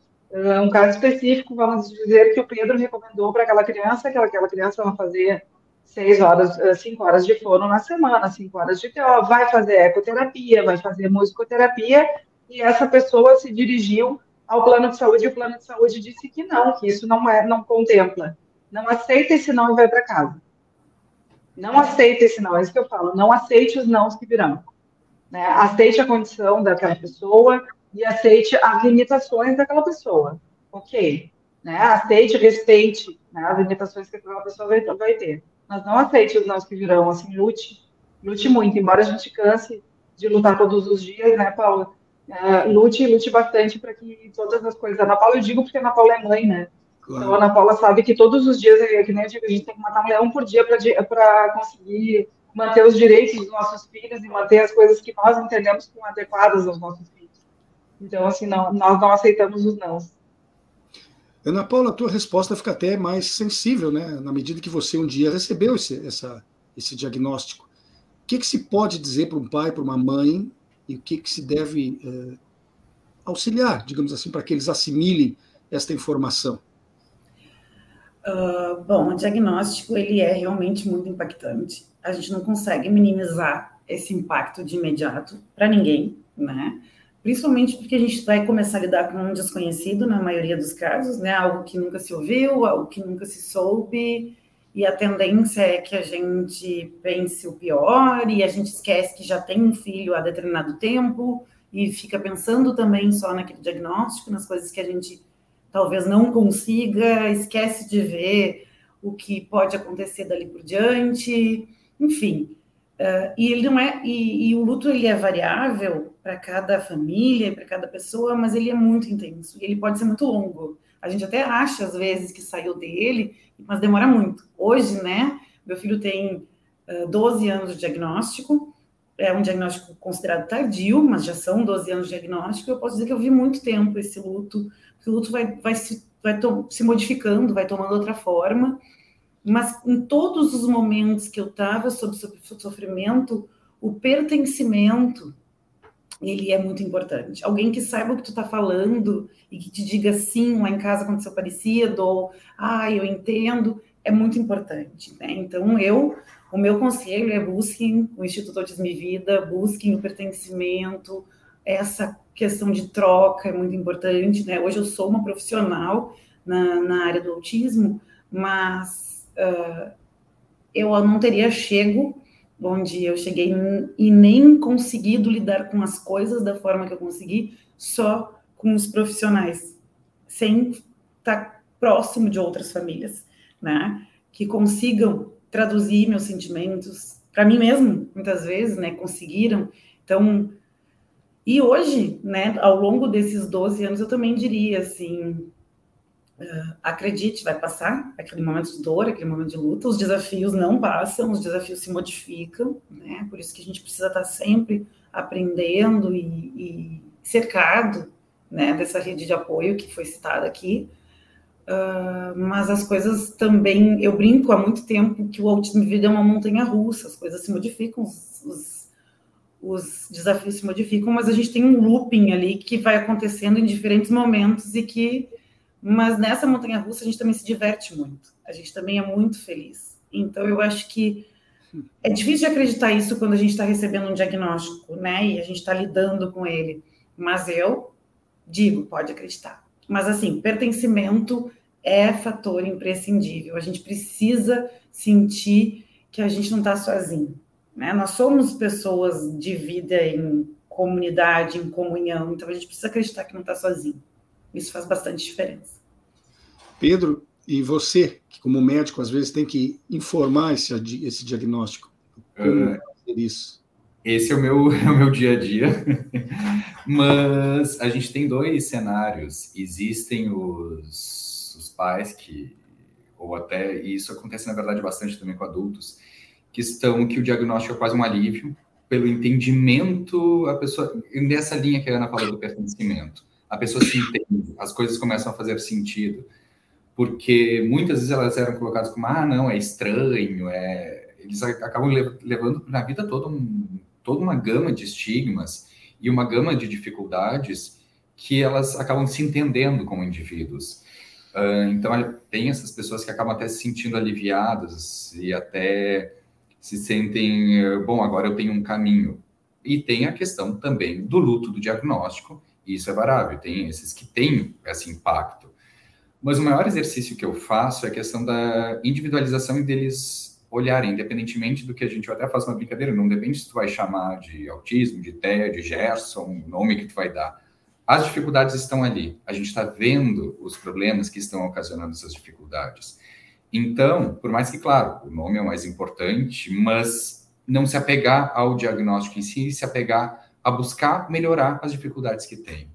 um caso específico, vamos dizer que o Pedro recomendou para aquela criança que aquela criança vai fazer seis horas, cinco horas de fono na semana, cinco horas de TO, vai fazer ecoterapia, vai fazer musicoterapia e essa pessoa se dirigiu ao plano de saúde e o plano de saúde disse que não, que isso não é, não contempla. Não aceita esse não e vai para casa. Não aceita esse não, é isso que eu falo. Não aceite os nãos que virão. Né? Aceite a condição daquela pessoa e aceite as limitações daquela pessoa. Ok. Né? Aceite, respeite né, as limitações que aquela pessoa vai, vai ter. Mas não aceite os nãos que virão. Assim, lute. Lute muito. Embora a gente canse de lutar todos os dias, né, Paula? uh, lute, lute bastante para que todas as coisas. A Ana Paula eu digo porque a Ana Paula é mãe, né? Claro. Então a Ana Paula sabe que todos os dias, é que nem eu digo, a gente tem que matar um leão por dia para conseguir manter os direitos dos nossos filhos e manter as coisas que nós entendemos como adequadas aos nossos filhos. Então, assim, não, nós não aceitamos os não. Ana Paula, a tua resposta fica até mais sensível, né? Na medida que você um dia recebeu esse, essa, esse diagnóstico. O que, que se pode dizer para um pai, para uma mãe, e o que, que se deve é, auxiliar, digamos assim, para que eles assimilem esta informação? Uh, bom, o diagnóstico ele é realmente muito impactante. A gente não consegue minimizar esse impacto de imediato para ninguém, né? Principalmente porque a gente vai começar a lidar com um desconhecido na maioria dos casos, né? Algo que nunca se ouviu, algo que nunca se soube, e a tendência é que a gente pense o pior e a gente esquece que já tem um filho há determinado tempo e fica pensando também só naquele diagnóstico, nas coisas que a gente talvez não consiga, esquece de ver o que pode acontecer dali por diante, enfim. Uh, e ele não é e, e, o luto ele é variável para cada família, para cada pessoa, mas ele é muito intenso e ele pode ser muito longo. A gente até acha às vezes que saiu dele, mas demora muito. Hoje, né? Meu filho tem uh, 12 anos de diagnóstico, é um diagnóstico considerado tardio, mas já são 12 anos de diagnóstico. Eu posso dizer que eu vi muito tempo esse luto, o luto vai, vai, se, vai se modificando, vai tomando outra forma. Mas em todos os momentos que eu estava sob sofrimento, o pertencimento ele é muito importante. Alguém que saiba o que tu está falando e que te diga sim, lá em casa aconteceu parecido, ou ah, eu entendo, é muito importante. Né? Então, eu, o meu conselho é busquem o Instituto Autismo e Vida, busquem o pertencimento, essa questão de troca é muito importante. Né? Hoje eu sou uma profissional na, na área do autismo, mas uh, eu não teria chego onde eu cheguei e nem conseguido lidar com as coisas da forma que eu consegui, só com os profissionais, sem estar próximo de outras famílias, né? Que consigam traduzir meus sentimentos para mim mesmo, muitas vezes, né? Conseguiram. Então, e hoje, né, ao longo desses 12 anos, eu também diria assim, Uh, acredite, vai passar aquele momento de dor, aquele momento de luta. Os desafios não passam, os desafios se modificam, né? Por isso que a gente precisa estar sempre aprendendo e, e cercado, né, dessa rede de apoio que foi citada aqui. Uh, mas as coisas também, eu brinco há muito tempo que o autismo vida é uma montanha russa, as coisas se modificam, os, os, os desafios se modificam, mas a gente tem um looping ali que vai acontecendo em diferentes momentos e que mas nessa montanha russa a gente também se diverte muito, a gente também é muito feliz. Então eu acho que é difícil de acreditar isso quando a gente está recebendo um diagnóstico, né? E a gente está lidando com ele. Mas eu digo, pode acreditar. Mas assim, pertencimento é fator imprescindível. A gente precisa sentir que a gente não está sozinho. Né? Nós somos pessoas de vida em comunidade, em comunhão, então a gente precisa acreditar que não está sozinho. Isso faz bastante diferença. Pedro, e você, que como médico às vezes tem que informar esse, esse diagnóstico, como uh, fazer isso? Esse é o meu, <laughs> é o meu dia a dia. Mas a gente tem dois cenários. Existem os, os pais que, ou até, e isso acontece na verdade bastante também com adultos, que estão que o diagnóstico é quase um alívio pelo entendimento, a pessoa, nessa linha que a Ana falou do pertencimento a pessoa se entende, as coisas começam a fazer sentido. Porque muitas vezes elas eram colocadas como, ah, não, é estranho, é... eles acabam levando na vida toda, um, toda uma gama de estigmas e uma gama de dificuldades que elas acabam se entendendo como indivíduos. Uh, então, tem essas pessoas que acabam até se sentindo aliviadas e até se sentem, bom, agora eu tenho um caminho. E tem a questão também do luto do diagnóstico, isso é varável, tem esses que têm esse impacto. Mas o maior exercício que eu faço é a questão da individualização e deles olharem, independentemente do que a gente até faz uma brincadeira, não depende se tu vai chamar de autismo, de TEA, de Gerson, o nome que tu vai dar. As dificuldades estão ali. A gente está vendo os problemas que estão ocasionando essas dificuldades. Então, por mais que, claro, o nome é o mais importante, mas não se apegar ao diagnóstico em si, se apegar a buscar melhorar as dificuldades que tem.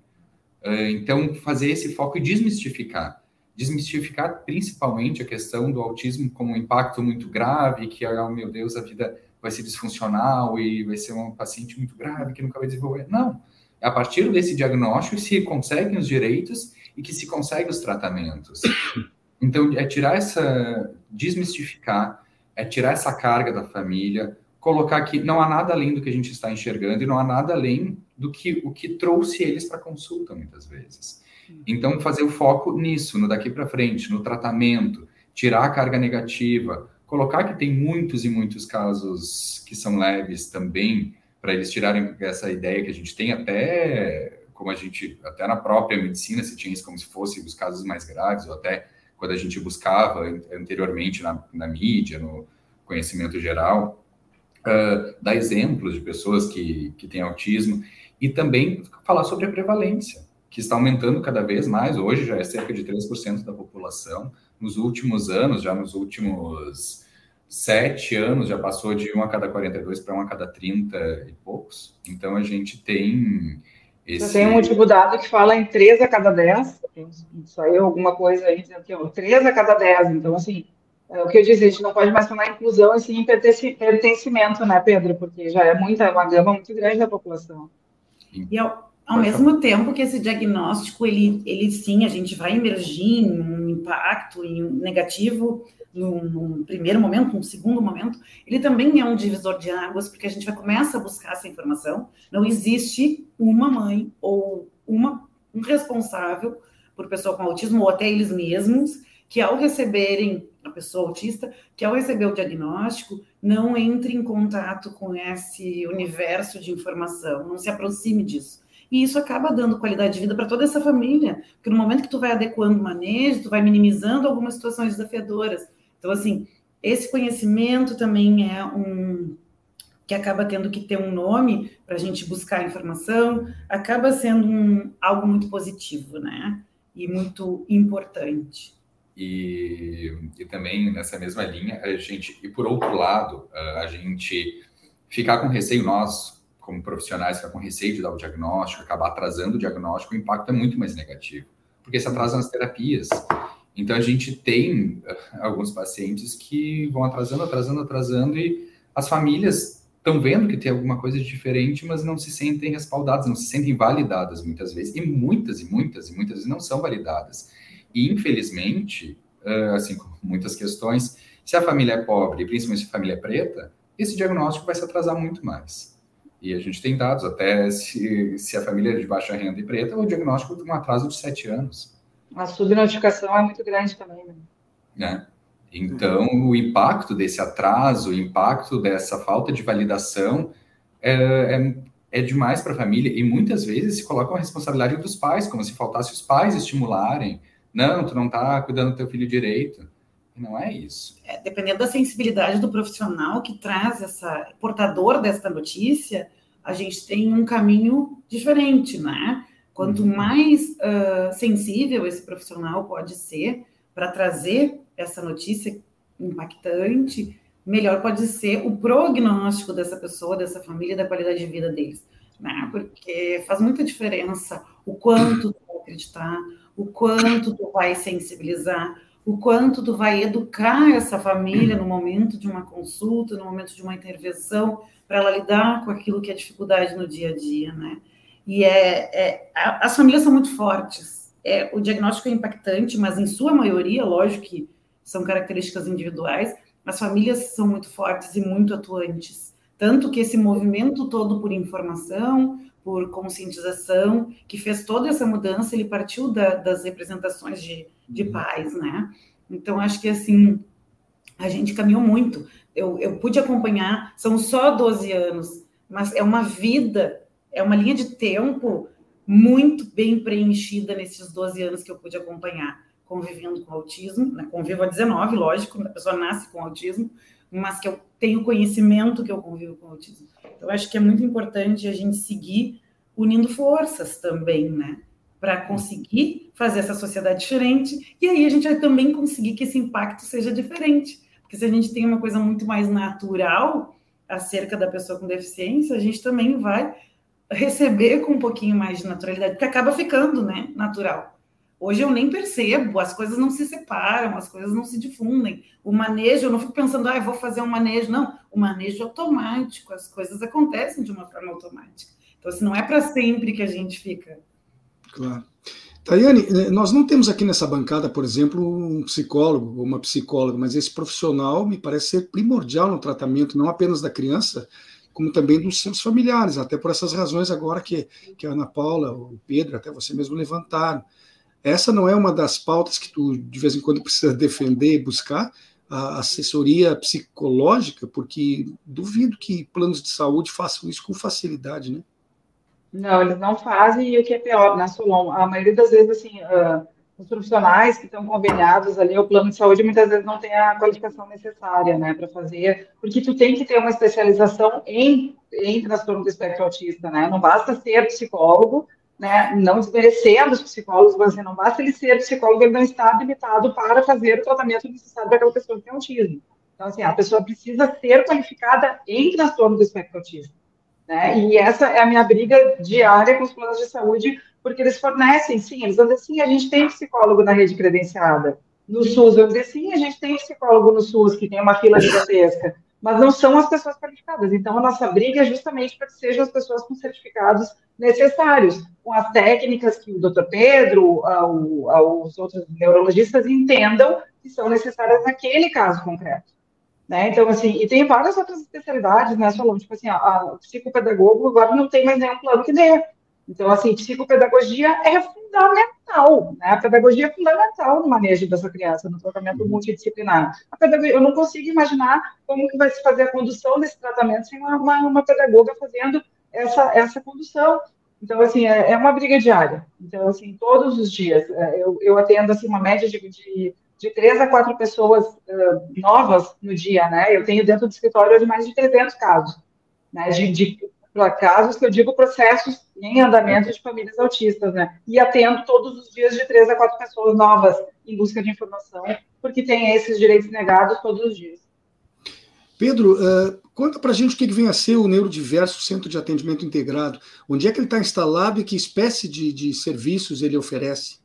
Ah, então, fazer esse foco e desmistificar. Desmistificar principalmente a questão do autismo como um impacto muito grave, que, oh meu Deus, a vida vai ser disfuncional e vai ser um paciente muito grave que nunca vai desenvolver. Não, É a partir desse diagnóstico se conseguem os direitos e que se conseguem os tratamentos. Então, é tirar essa, desmistificar, é tirar essa carga da família, colocar que não há nada além do que a gente está enxergando e não há nada além do que o que trouxe eles para consulta muitas vezes. Então, fazer o foco nisso, no daqui para frente, no tratamento, tirar a carga negativa, colocar que tem muitos e muitos casos que são leves também, para eles tirarem essa ideia que a gente tem até, como a gente, até na própria medicina se tinha isso como se fosse os casos mais graves, ou até quando a gente buscava anteriormente na, na mídia, no conhecimento geral, uh, dar exemplos de pessoas que, que têm autismo e também falar sobre a prevalência que está aumentando cada vez mais, hoje já é cerca de 3% da população. Nos últimos anos, já nos últimos sete anos, já passou de 1 a cada 42 para 1 a cada 30 e poucos. Então, a gente tem esse... Você tem um último dado que fala em 3 a cada 10, saiu alguma coisa aí dizendo que ó, 3 a cada 10, então, assim, é o que eu disse, a gente não pode mais falar inclusão, assim, em pertencimento, né, Pedro? Porque já é muita, uma gama muito grande da população. E ao, ao mesmo tempo que esse diagnóstico, ele, ele sim, a gente vai emergir em um impacto em um negativo num, num, primeiro momento, num segundo momento, ele também é um divisor de águas, porque a gente vai começar a buscar essa informação. Não existe uma mãe ou uma, um responsável por pessoa com autismo, ou até eles mesmos, que ao receberem a pessoa autista, que ao receber o diagnóstico, não entre em contato com esse universo de informação, não se aproxime disso. E isso acaba dando qualidade de vida para toda essa família, porque no momento que tu vai adequando o manejo, tu vai minimizando algumas situações desafiadoras. Então, assim, esse conhecimento também é um que acaba tendo que ter um nome para a gente buscar informação, acaba sendo um, algo muito positivo, né? E muito importante. E, e também nessa mesma linha, a gente, e por outro lado, a gente ficar com receio, nós, como profissionais ficar com receio de dar o diagnóstico, acabar atrasando o diagnóstico, o impacto é muito mais negativo, porque se atrasam as terapias. Então, a gente tem eh, alguns pacientes que vão atrasando, atrasando, atrasando, e as famílias estão vendo que tem alguma coisa diferente, mas não se sentem respaldadas, não se sentem validadas muitas vezes, e muitas e muitas e muitas vezes não são validadas. E, infelizmente, eh, assim como muitas questões, se a família é pobre, principalmente se a família é preta, esse diagnóstico vai se atrasar muito mais. E a gente tem dados, até se, se a família é de baixa renda e preta, o diagnóstico tem um atraso de sete anos. A subnotificação é muito grande também, né? né? Então, o impacto desse atraso, o impacto dessa falta de validação é, é, é demais para a família. E muitas vezes se coloca a responsabilidade dos pais, como se faltasse os pais estimularem. Não, tu não está cuidando do teu filho direito. Não é isso. É, dependendo da sensibilidade do profissional que traz essa portador desta notícia, a gente tem um caminho diferente, né? Quanto uhum. mais uh, sensível esse profissional pode ser para trazer essa notícia impactante, melhor pode ser o prognóstico dessa pessoa, dessa família, da qualidade de vida deles. Né? Porque faz muita diferença o quanto tu vai acreditar, o quanto tu vai sensibilizar, o quanto tu vai educar essa família no momento de uma consulta, no momento de uma intervenção, para ela lidar com aquilo que é dificuldade no dia a dia, né? E é, é as famílias são muito fortes. É, o diagnóstico é impactante, mas em sua maioria, lógico que são características individuais, as famílias são muito fortes e muito atuantes. Tanto que esse movimento todo por informação, por conscientização, que fez toda essa mudança, ele partiu da, das representações de, de uhum. pais, né? Então, acho que, assim, a gente caminhou muito. Eu, eu pude acompanhar, são só 12 anos, mas é uma vida, é uma linha de tempo muito bem preenchida nesses 12 anos que eu pude acompanhar, convivendo com autismo, né? convivo há 19, lógico, a pessoa nasce com autismo, mas que eu tenho conhecimento que eu convivo com autismo. Eu acho que é muito importante a gente seguir unindo forças também, né? Para conseguir fazer essa sociedade diferente, e aí a gente vai também conseguir que esse impacto seja diferente. Porque se a gente tem uma coisa muito mais natural acerca da pessoa com deficiência, a gente também vai receber com um pouquinho mais de naturalidade, porque acaba ficando, né, natural. Hoje eu nem percebo, as coisas não se separam, as coisas não se difundem. O manejo, eu não fico pensando, ah, vou fazer um manejo. Não, o manejo é automático, as coisas acontecem de uma forma automática. Então, assim, não é para sempre que a gente fica. Claro. Tayane, eh, nós não temos aqui nessa bancada, por exemplo, um psicólogo ou uma psicóloga, mas esse profissional me parece ser primordial no tratamento, não apenas da criança, como também dos seus familiares, até por essas razões agora que, que a Ana Paula, o Pedro, até você mesmo levantaram. Essa não é uma das pautas que tu, de vez em quando, precisa defender e buscar, a assessoria psicológica, porque duvido que planos de saúde façam isso com facilidade, né? Não, eles não fazem, e o que é pior, né, Solon? A maioria das vezes, assim, uh, os profissionais que estão conveniados ali, o plano de saúde, muitas vezes não tem a qualificação necessária, né, para fazer, porque tu tem que ter uma especialização em, em transtorno do espectro autista, né? Não basta ser psicólogo, né, não desmerecendo os psicólogos, mas assim, não basta ele ser psicólogo, ele não está habilitado para fazer o tratamento necessário para aquela pessoa que tem autismo. Então, assim, a pessoa precisa ser qualificada em transtorno do espectro autista. Né? E essa é a minha briga diária com os planos de saúde, porque eles fornecem, sim, eles vão dizer, sim, a gente tem psicólogo na rede credenciada. No SUS, vão dizer, sim, a gente tem psicólogo no SUS, que tem uma fila gigantesca, mas não são as pessoas qualificadas. Então, a nossa briga é justamente para que sejam as pessoas com certificados necessários, com as técnicas que o doutor Pedro, ao, os outros neurologistas entendam que são necessárias naquele caso concreto. Né? Então, assim, e tem várias outras especialidades, né, Solon? Tipo assim, a, a psicopedagogo agora não tem mais nenhum plano que dê. Então, assim, psicopedagogia é fundamental, né? A pedagogia é fundamental no manejo dessa criança, no tratamento multidisciplinar. A pedagogia, eu não consigo imaginar como que vai se fazer a condução desse tratamento sem uma, uma, uma pedagoga fazendo essa, essa condução. Então, assim, é, é, uma briga diária. Então, assim, todos os dias, é, eu, eu atendo, assim, uma média de, de de três a quatro pessoas uh, novas no dia, né? Eu tenho dentro do escritório hoje mais de 300 casos, né? De, de casos que eu digo processos em andamento de famílias autistas, né? E atendo todos os dias de três a quatro pessoas novas em busca de informação, porque tem esses direitos negados todos os dias. Pedro, uh, conta para a gente o que vem a ser o Neurodiverso Centro de Atendimento Integrado. Onde é que ele está instalado e que espécie de, de serviços ele oferece?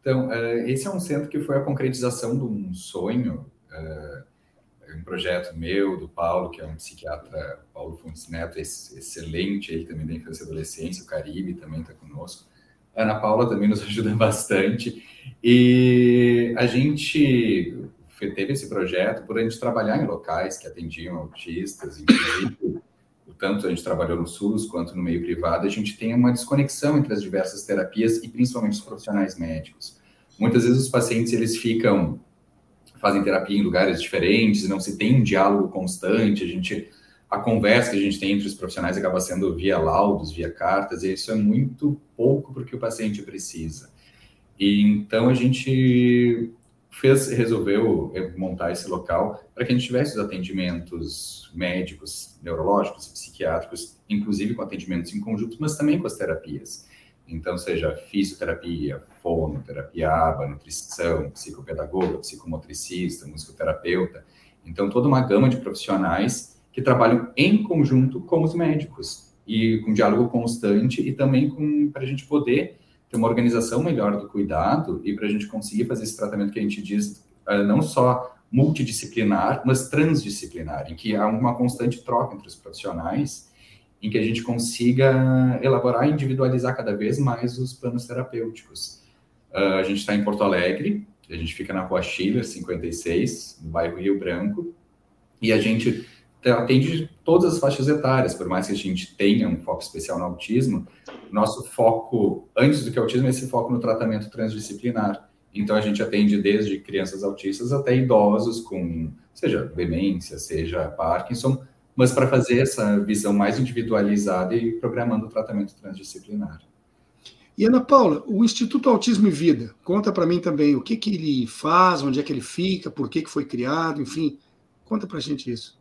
Então, uh, esse é um centro que foi a concretização de um sonho, uh, um projeto meu, do Paulo, que é um psiquiatra, Paulo Fontes Neto, excelente, ele também da infância e adolescência, o Caribe também está conosco. A Ana Paula também nos <laughs> ajuda bastante. E a gente teve esse projeto por a gente trabalhar em locais que atendiam autistas, inclusive tanto a gente trabalhou no SUS quanto no meio privado, a gente tem uma desconexão entre as diversas terapias e principalmente os profissionais médicos. Muitas vezes os pacientes eles ficam fazem terapia em lugares diferentes, não se tem um diálogo constante, a gente a conversa que a gente tem entre os profissionais acaba sendo via laudos, via cartas, e isso é muito pouco porque o paciente precisa. E então a gente fez, resolveu eh, montar esse local para que a gente tivesse os atendimentos médicos, neurológicos psiquiátricos, inclusive com atendimentos em conjunto, mas também com as terapias. Então, seja fisioterapia, fonoterapia, aba, nutrição, psicopedagoga, psicomotricista, musicoterapeuta. Então, toda uma gama de profissionais que trabalham em conjunto com os médicos e com diálogo constante e também para a gente poder ter uma organização melhor do cuidado e para a gente conseguir fazer esse tratamento que a gente diz uh, não só multidisciplinar, mas transdisciplinar, em que há uma constante troca entre os profissionais, em que a gente consiga elaborar e individualizar cada vez mais os planos terapêuticos. Uh, a gente está em Porto Alegre, a gente fica na Rua Chile, 56, no bairro Rio Branco, e a gente atende todas as faixas etárias, por mais que a gente tenha um foco especial no autismo, nosso foco, antes do que autismo, é esse foco no tratamento transdisciplinar. Então, a gente atende desde crianças autistas até idosos com, seja demência, seja Parkinson, mas para fazer essa visão mais individualizada e programando o tratamento transdisciplinar. E Ana Paula, o Instituto Autismo e Vida, conta para mim também o que, que ele faz, onde é que ele fica, por que, que foi criado, enfim, conta para a gente isso.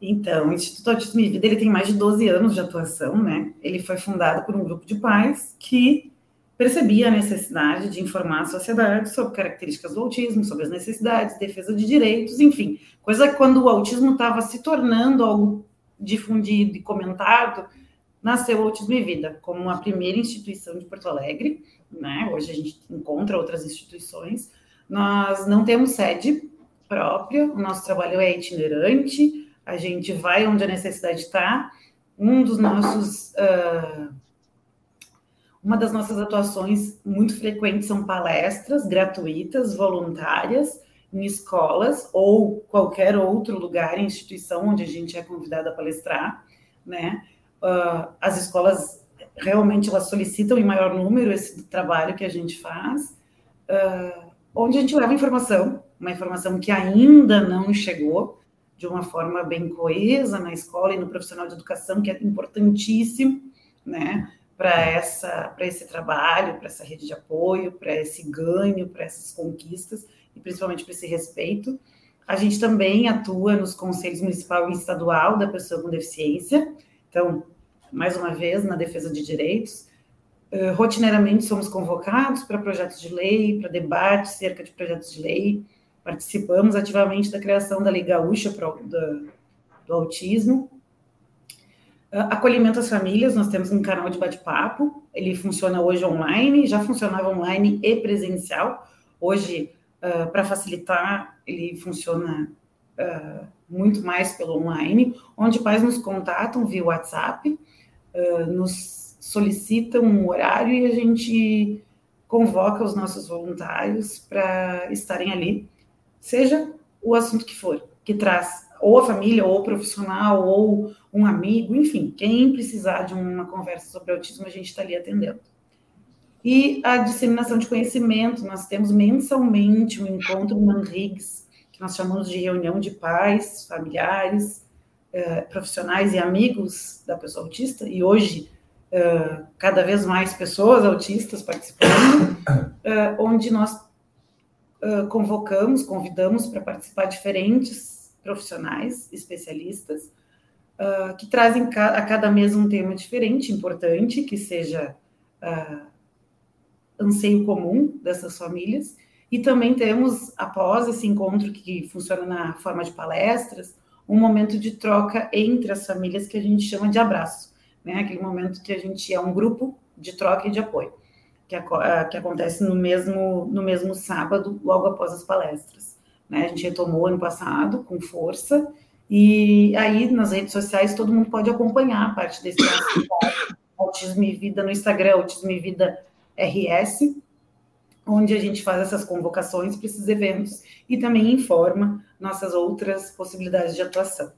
Então, o Instituto Autismo e Vida ele tem mais de 12 anos de atuação, né? Ele foi fundado por um grupo de pais que percebia a necessidade de informar a sociedade sobre características do autismo, sobre as necessidades, defesa de direitos, enfim, coisa que quando o autismo estava se tornando algo difundido e comentado, nasceu o Autismo e Vida como a primeira instituição de Porto Alegre, né? Hoje a gente encontra outras instituições. Nós não temos sede própria, o nosso trabalho é itinerante, a gente vai onde a necessidade está um dos nossos. Uh, uma das nossas atuações muito frequentes são palestras gratuitas, voluntárias, em escolas ou qualquer outro lugar, instituição onde a gente é convidado a palestrar, né? Uh, as escolas realmente elas solicitam em maior número esse trabalho que a gente faz, uh, onde a gente leva informação, uma informação que ainda não chegou de uma forma bem coesa na escola e no profissional de educação, que é importantíssimo, né? Para esse trabalho, para essa rede de apoio, para esse ganho, para essas conquistas e principalmente para esse respeito. A gente também atua nos conselhos municipal e estadual da pessoa com deficiência. Então, mais uma vez, na defesa de direitos. Uh, rotineiramente somos convocados para projetos de lei, para debates cerca de projetos de lei. Participamos ativamente da criação da Lei Gaúcha pro, do, Autismo acolhimento às famílias, nós temos um canal de bate-papo, ele funciona hoje online, já funcionava online e presencial. Hoje, uh, para facilitar, ele funciona uh, muito mais pelo online, onde pais nos contatam via WhatsApp, nos solicitam um horário e a gente convoca os nossos voluntários para estarem ali, seja o assunto que for, que traz ou a família, ou o profissional, ou um amigo, enfim, quem precisar de uma conversa sobre autismo, a gente está ali atendendo. E a disseminação de conhecimento, nós temos mensalmente um encontro Manrigs, que nós chamamos de reunião de pais, familiares, eh, profissionais e amigos da pessoa autista, e hoje eh, cada vez mais pessoas autistas participando, eh, onde nós convocamos, convidamos para participar diferentes profissionais, especialistas, uh, que trazem a cada mês um tema diferente, importante, que seja uh, anseio comum dessas famílias. E também temos, após esse encontro que funciona na forma de palestras, um momento de troca entre as famílias que a gente chama de abraço, né? Aquele momento que a gente é um grupo de troca e de apoio, que, que acontece no mesmo, no mesmo sábado, logo após as palestras. Né? A gente retomou ano passado com força, e aí nas redes sociais todo mundo pode acompanhar a parte desse <coughs> Autismo e Vida no Instagram, Autismo e Vida RS, onde a gente faz essas convocações para esses eventos e também informa nossas outras possibilidades de atuação.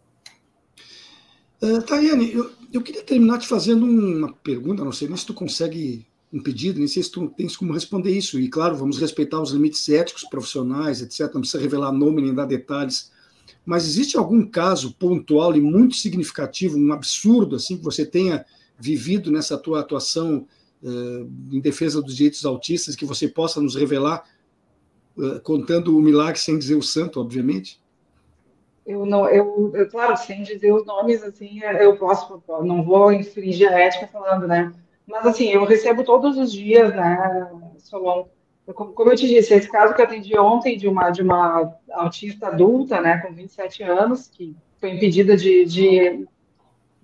Uh, Tayane, eu, eu queria terminar te fazendo uma pergunta, não sei nem se tu consegue um pedido, nem sei se tu tens como responder isso. E, claro, vamos respeitar os limites éticos, profissionais, etc. Não precisa revelar nome nem dar detalhes. Mas existe algum caso pontual e muito significativo, um absurdo, assim, que você tenha vivido nessa tua atuação uh, em defesa dos direitos autistas, que você possa nos revelar, uh, contando o milagre sem dizer o santo, obviamente? Eu não, eu, eu, claro, sem dizer os nomes, assim, eu posso, não vou infringir a ética falando, né? Mas, assim, eu recebo todos os dias, né, Solon? Como eu te disse, esse caso que eu atendi ontem de uma, de uma autista adulta, né, com 27 anos, que foi impedida de, de,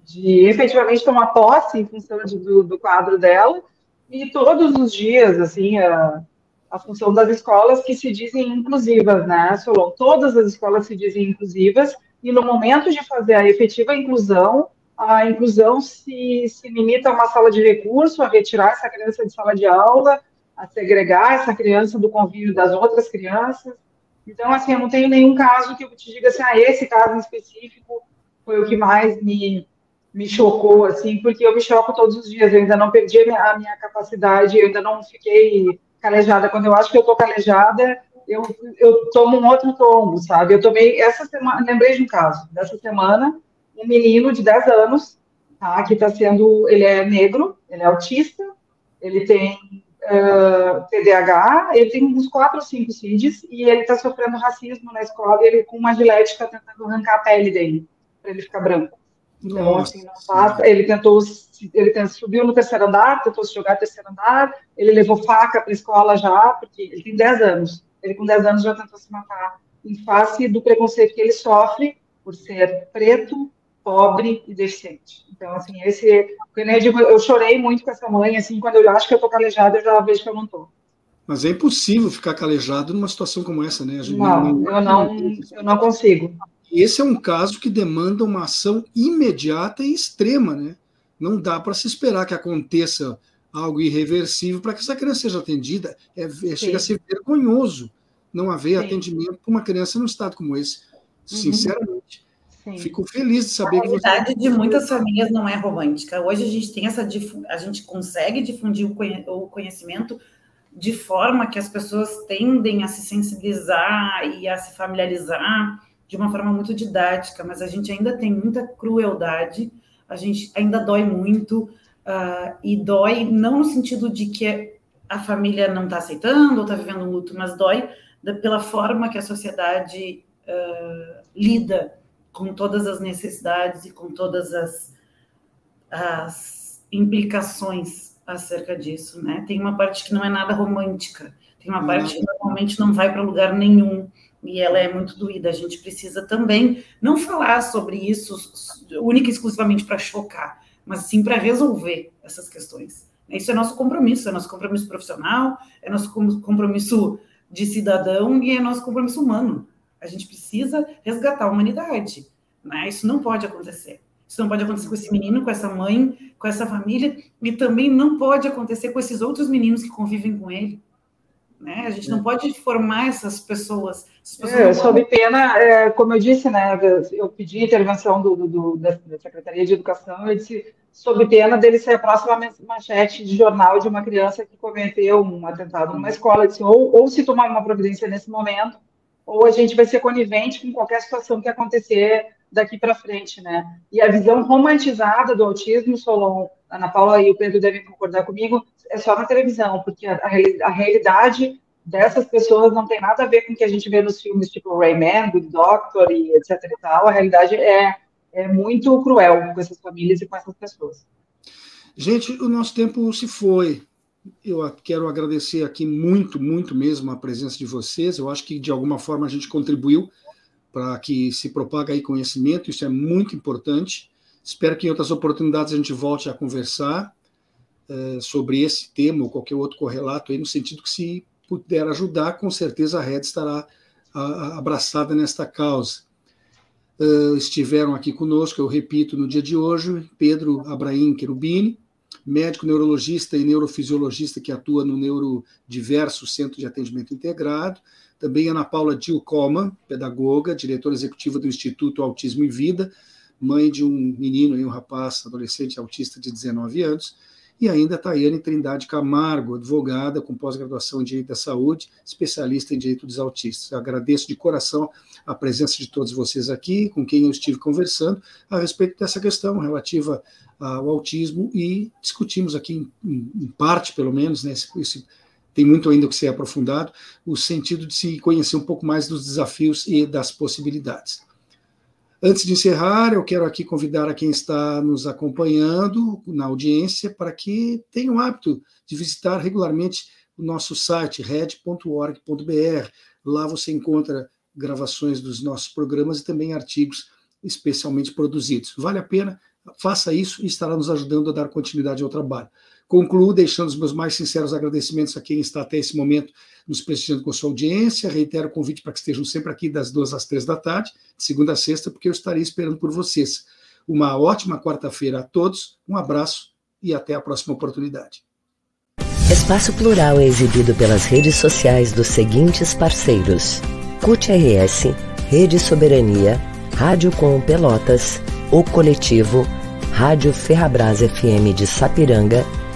de efetivamente tomar posse em função de, do, do quadro dela, e todos os dias, assim, a, a função das escolas que se dizem inclusivas, né, Solon? Todas as escolas se dizem inclusivas, e no momento de fazer a efetiva inclusão, a inclusão se, se limita a uma sala de recurso, a retirar essa criança de sala de aula, a segregar essa criança do convívio das outras crianças. Então, assim, eu não tenho nenhum caso que eu te diga assim, ah, esse caso em específico foi o que mais me, me chocou, assim, porque eu me choco todos os dias, eu ainda não perdi a minha, a minha capacidade, eu ainda não fiquei calejada. Quando eu acho que eu estou calejada, eu, eu tomo um outro tombo, sabe? Eu tomei, essa semana, lembrei de um caso, dessa semana, um menino de 10 anos, tá, que está sendo, ele é negro, ele é autista, ele tem uh, ah, TDAH, ele tem uns 4 ou 5 CIDs, e ele está sofrendo racismo na escola, e ele com uma gilete está tentando arrancar a pele dele, para ele ficar branco. Então, Nossa. assim, não passa. Ele tentou, ele tentou, subiu no terceiro andar, tentou se jogar no terceiro andar, ele levou faca para a escola já, porque ele tem 10 aanos. Ele com 10 anos já tentou se matar, em face do preconceito que ele sofre por ser preto, pobre e deficiente. Então, assim, esse. Eu, digo, eu chorei muito com essa mãe, assim, quando eu acho que eu tô calejada, eu já vejo que eu não tô. Mas é impossível ficar calejado numa situação como essa, né? não, não, eu não, eu não consigo. esse é um caso que demanda uma ação imediata e extrema, né? Não dá para se esperar que aconteça algo irreversível para que essa criança seja atendida. É, é chega a ser vergonhoso não haver Sim. atendimento para uma criança num estado como esse. Uhum. Sim. Fico feliz de saber a que você. A realidade de muitas famílias não é romântica. Hoje a gente tem essa a gente consegue difundir o conhecimento de forma que as pessoas tendem a se sensibilizar e a se familiarizar de uma forma muito didática, mas a gente ainda tem muita crueldade, a gente ainda dói muito, uh, e dói não no sentido de que a família não está aceitando ou está vivendo um luto, mas dói da, pela forma que a sociedade uh, lida com todas as necessidades e com todas as, as implicações acerca disso, né? Tem uma parte que não é nada romântica, tem uma parte que normalmente não vai para lugar nenhum e ela é muito doída. A gente precisa também não falar sobre isso única e exclusivamente para chocar, mas sim para resolver essas questões. Isso é nosso compromisso, é nosso compromisso profissional, é nosso compromisso de cidadão e é nosso compromisso humano. A gente precisa resgatar a humanidade. Né? Isso não pode acontecer. Isso não pode acontecer com esse menino, com essa mãe, com essa família, e também não pode acontecer com esses outros meninos que convivem com ele. Né? A gente não é. pode formar essas pessoas. Essas pessoas é, sob pena, é, como eu disse, né, eu pedi intervenção do, do, da, Secretaria de Educação, eu disse, sob pena dele ser a próxima manchete de jornal de uma criança que cometeu um atentado numa escola, eu disse, ou, ou se tomar uma providência nesse momento, ou a gente vai ser conivente com qualquer situação que acontecer daqui para frente, né? E a visão romantizada do autismo, Solon, Ana Paula e o Pedro devem concordar comigo, é só na televisão, porque a, a, realidade dessas pessoas não tem nada a ver com o que a gente vê nos filmes tipo Rayman, Good Doctor e etc e tal. A realidade é, é muito cruel com essas famílias e com essas pessoas. Gente, o nosso tempo se foi. Eu quero agradecer aqui muito, muito mesmo a presença de vocês. Eu acho que de alguma forma a gente contribuiu para que se propague aí conhecimento, isso é muito importante. Espero que em outras oportunidades a gente volte a conversar uh, sobre esse tema ou qualquer outro correlato aí, no sentido que se puder ajudar, com certeza a rede estará a, a, abraçada nesta causa. Uh, estiveram aqui conosco, eu repito, no dia de hoje, Pedro Abraim Querubini, médico neurologista e neurofisiologista que atua no Neurodiverso Centro de Atendimento Integrado, também Ana Paula Dilcoma, pedagoga, diretora executiva do Instituto Autismo e Vida, mãe de um menino e um rapaz adolescente autista de 19 anos, e ainda Tayane Trindade Camargo, advogada com pós-graduação em Direito da Saúde, especialista em Direito dos Autistas. Eu agradeço de coração a presença de todos vocês aqui, com quem eu estive conversando a respeito dessa questão relativa ao autismo e discutimos aqui, em, em parte pelo menos, né, esse, esse tem muito ainda que ser aprofundado, o sentido de se conhecer um pouco mais dos desafios e das possibilidades. Antes de encerrar, eu quero aqui convidar a quem está nos acompanhando na audiência para que tenha o hábito de visitar regularmente o nosso site red.org.br. Lá você encontra gravações dos nossos programas e também artigos especialmente produzidos. Vale a pena, faça isso e estará nos ajudando a dar continuidade ao trabalho. Concluo deixando os meus mais sinceros agradecimentos a quem está até esse momento nos prestigiando com sua audiência. Reitero o convite para que estejam sempre aqui das duas às três da tarde, de segunda a sexta, porque eu estarei esperando por vocês. Uma ótima quarta-feira a todos, um abraço e até a próxima oportunidade. Espaço Plural é exibido pelas redes sociais dos seguintes parceiros: CUT RS, Rede Soberania, Rádio Com Pelotas, O Coletivo, Rádio Ferrabras FM de Sapiranga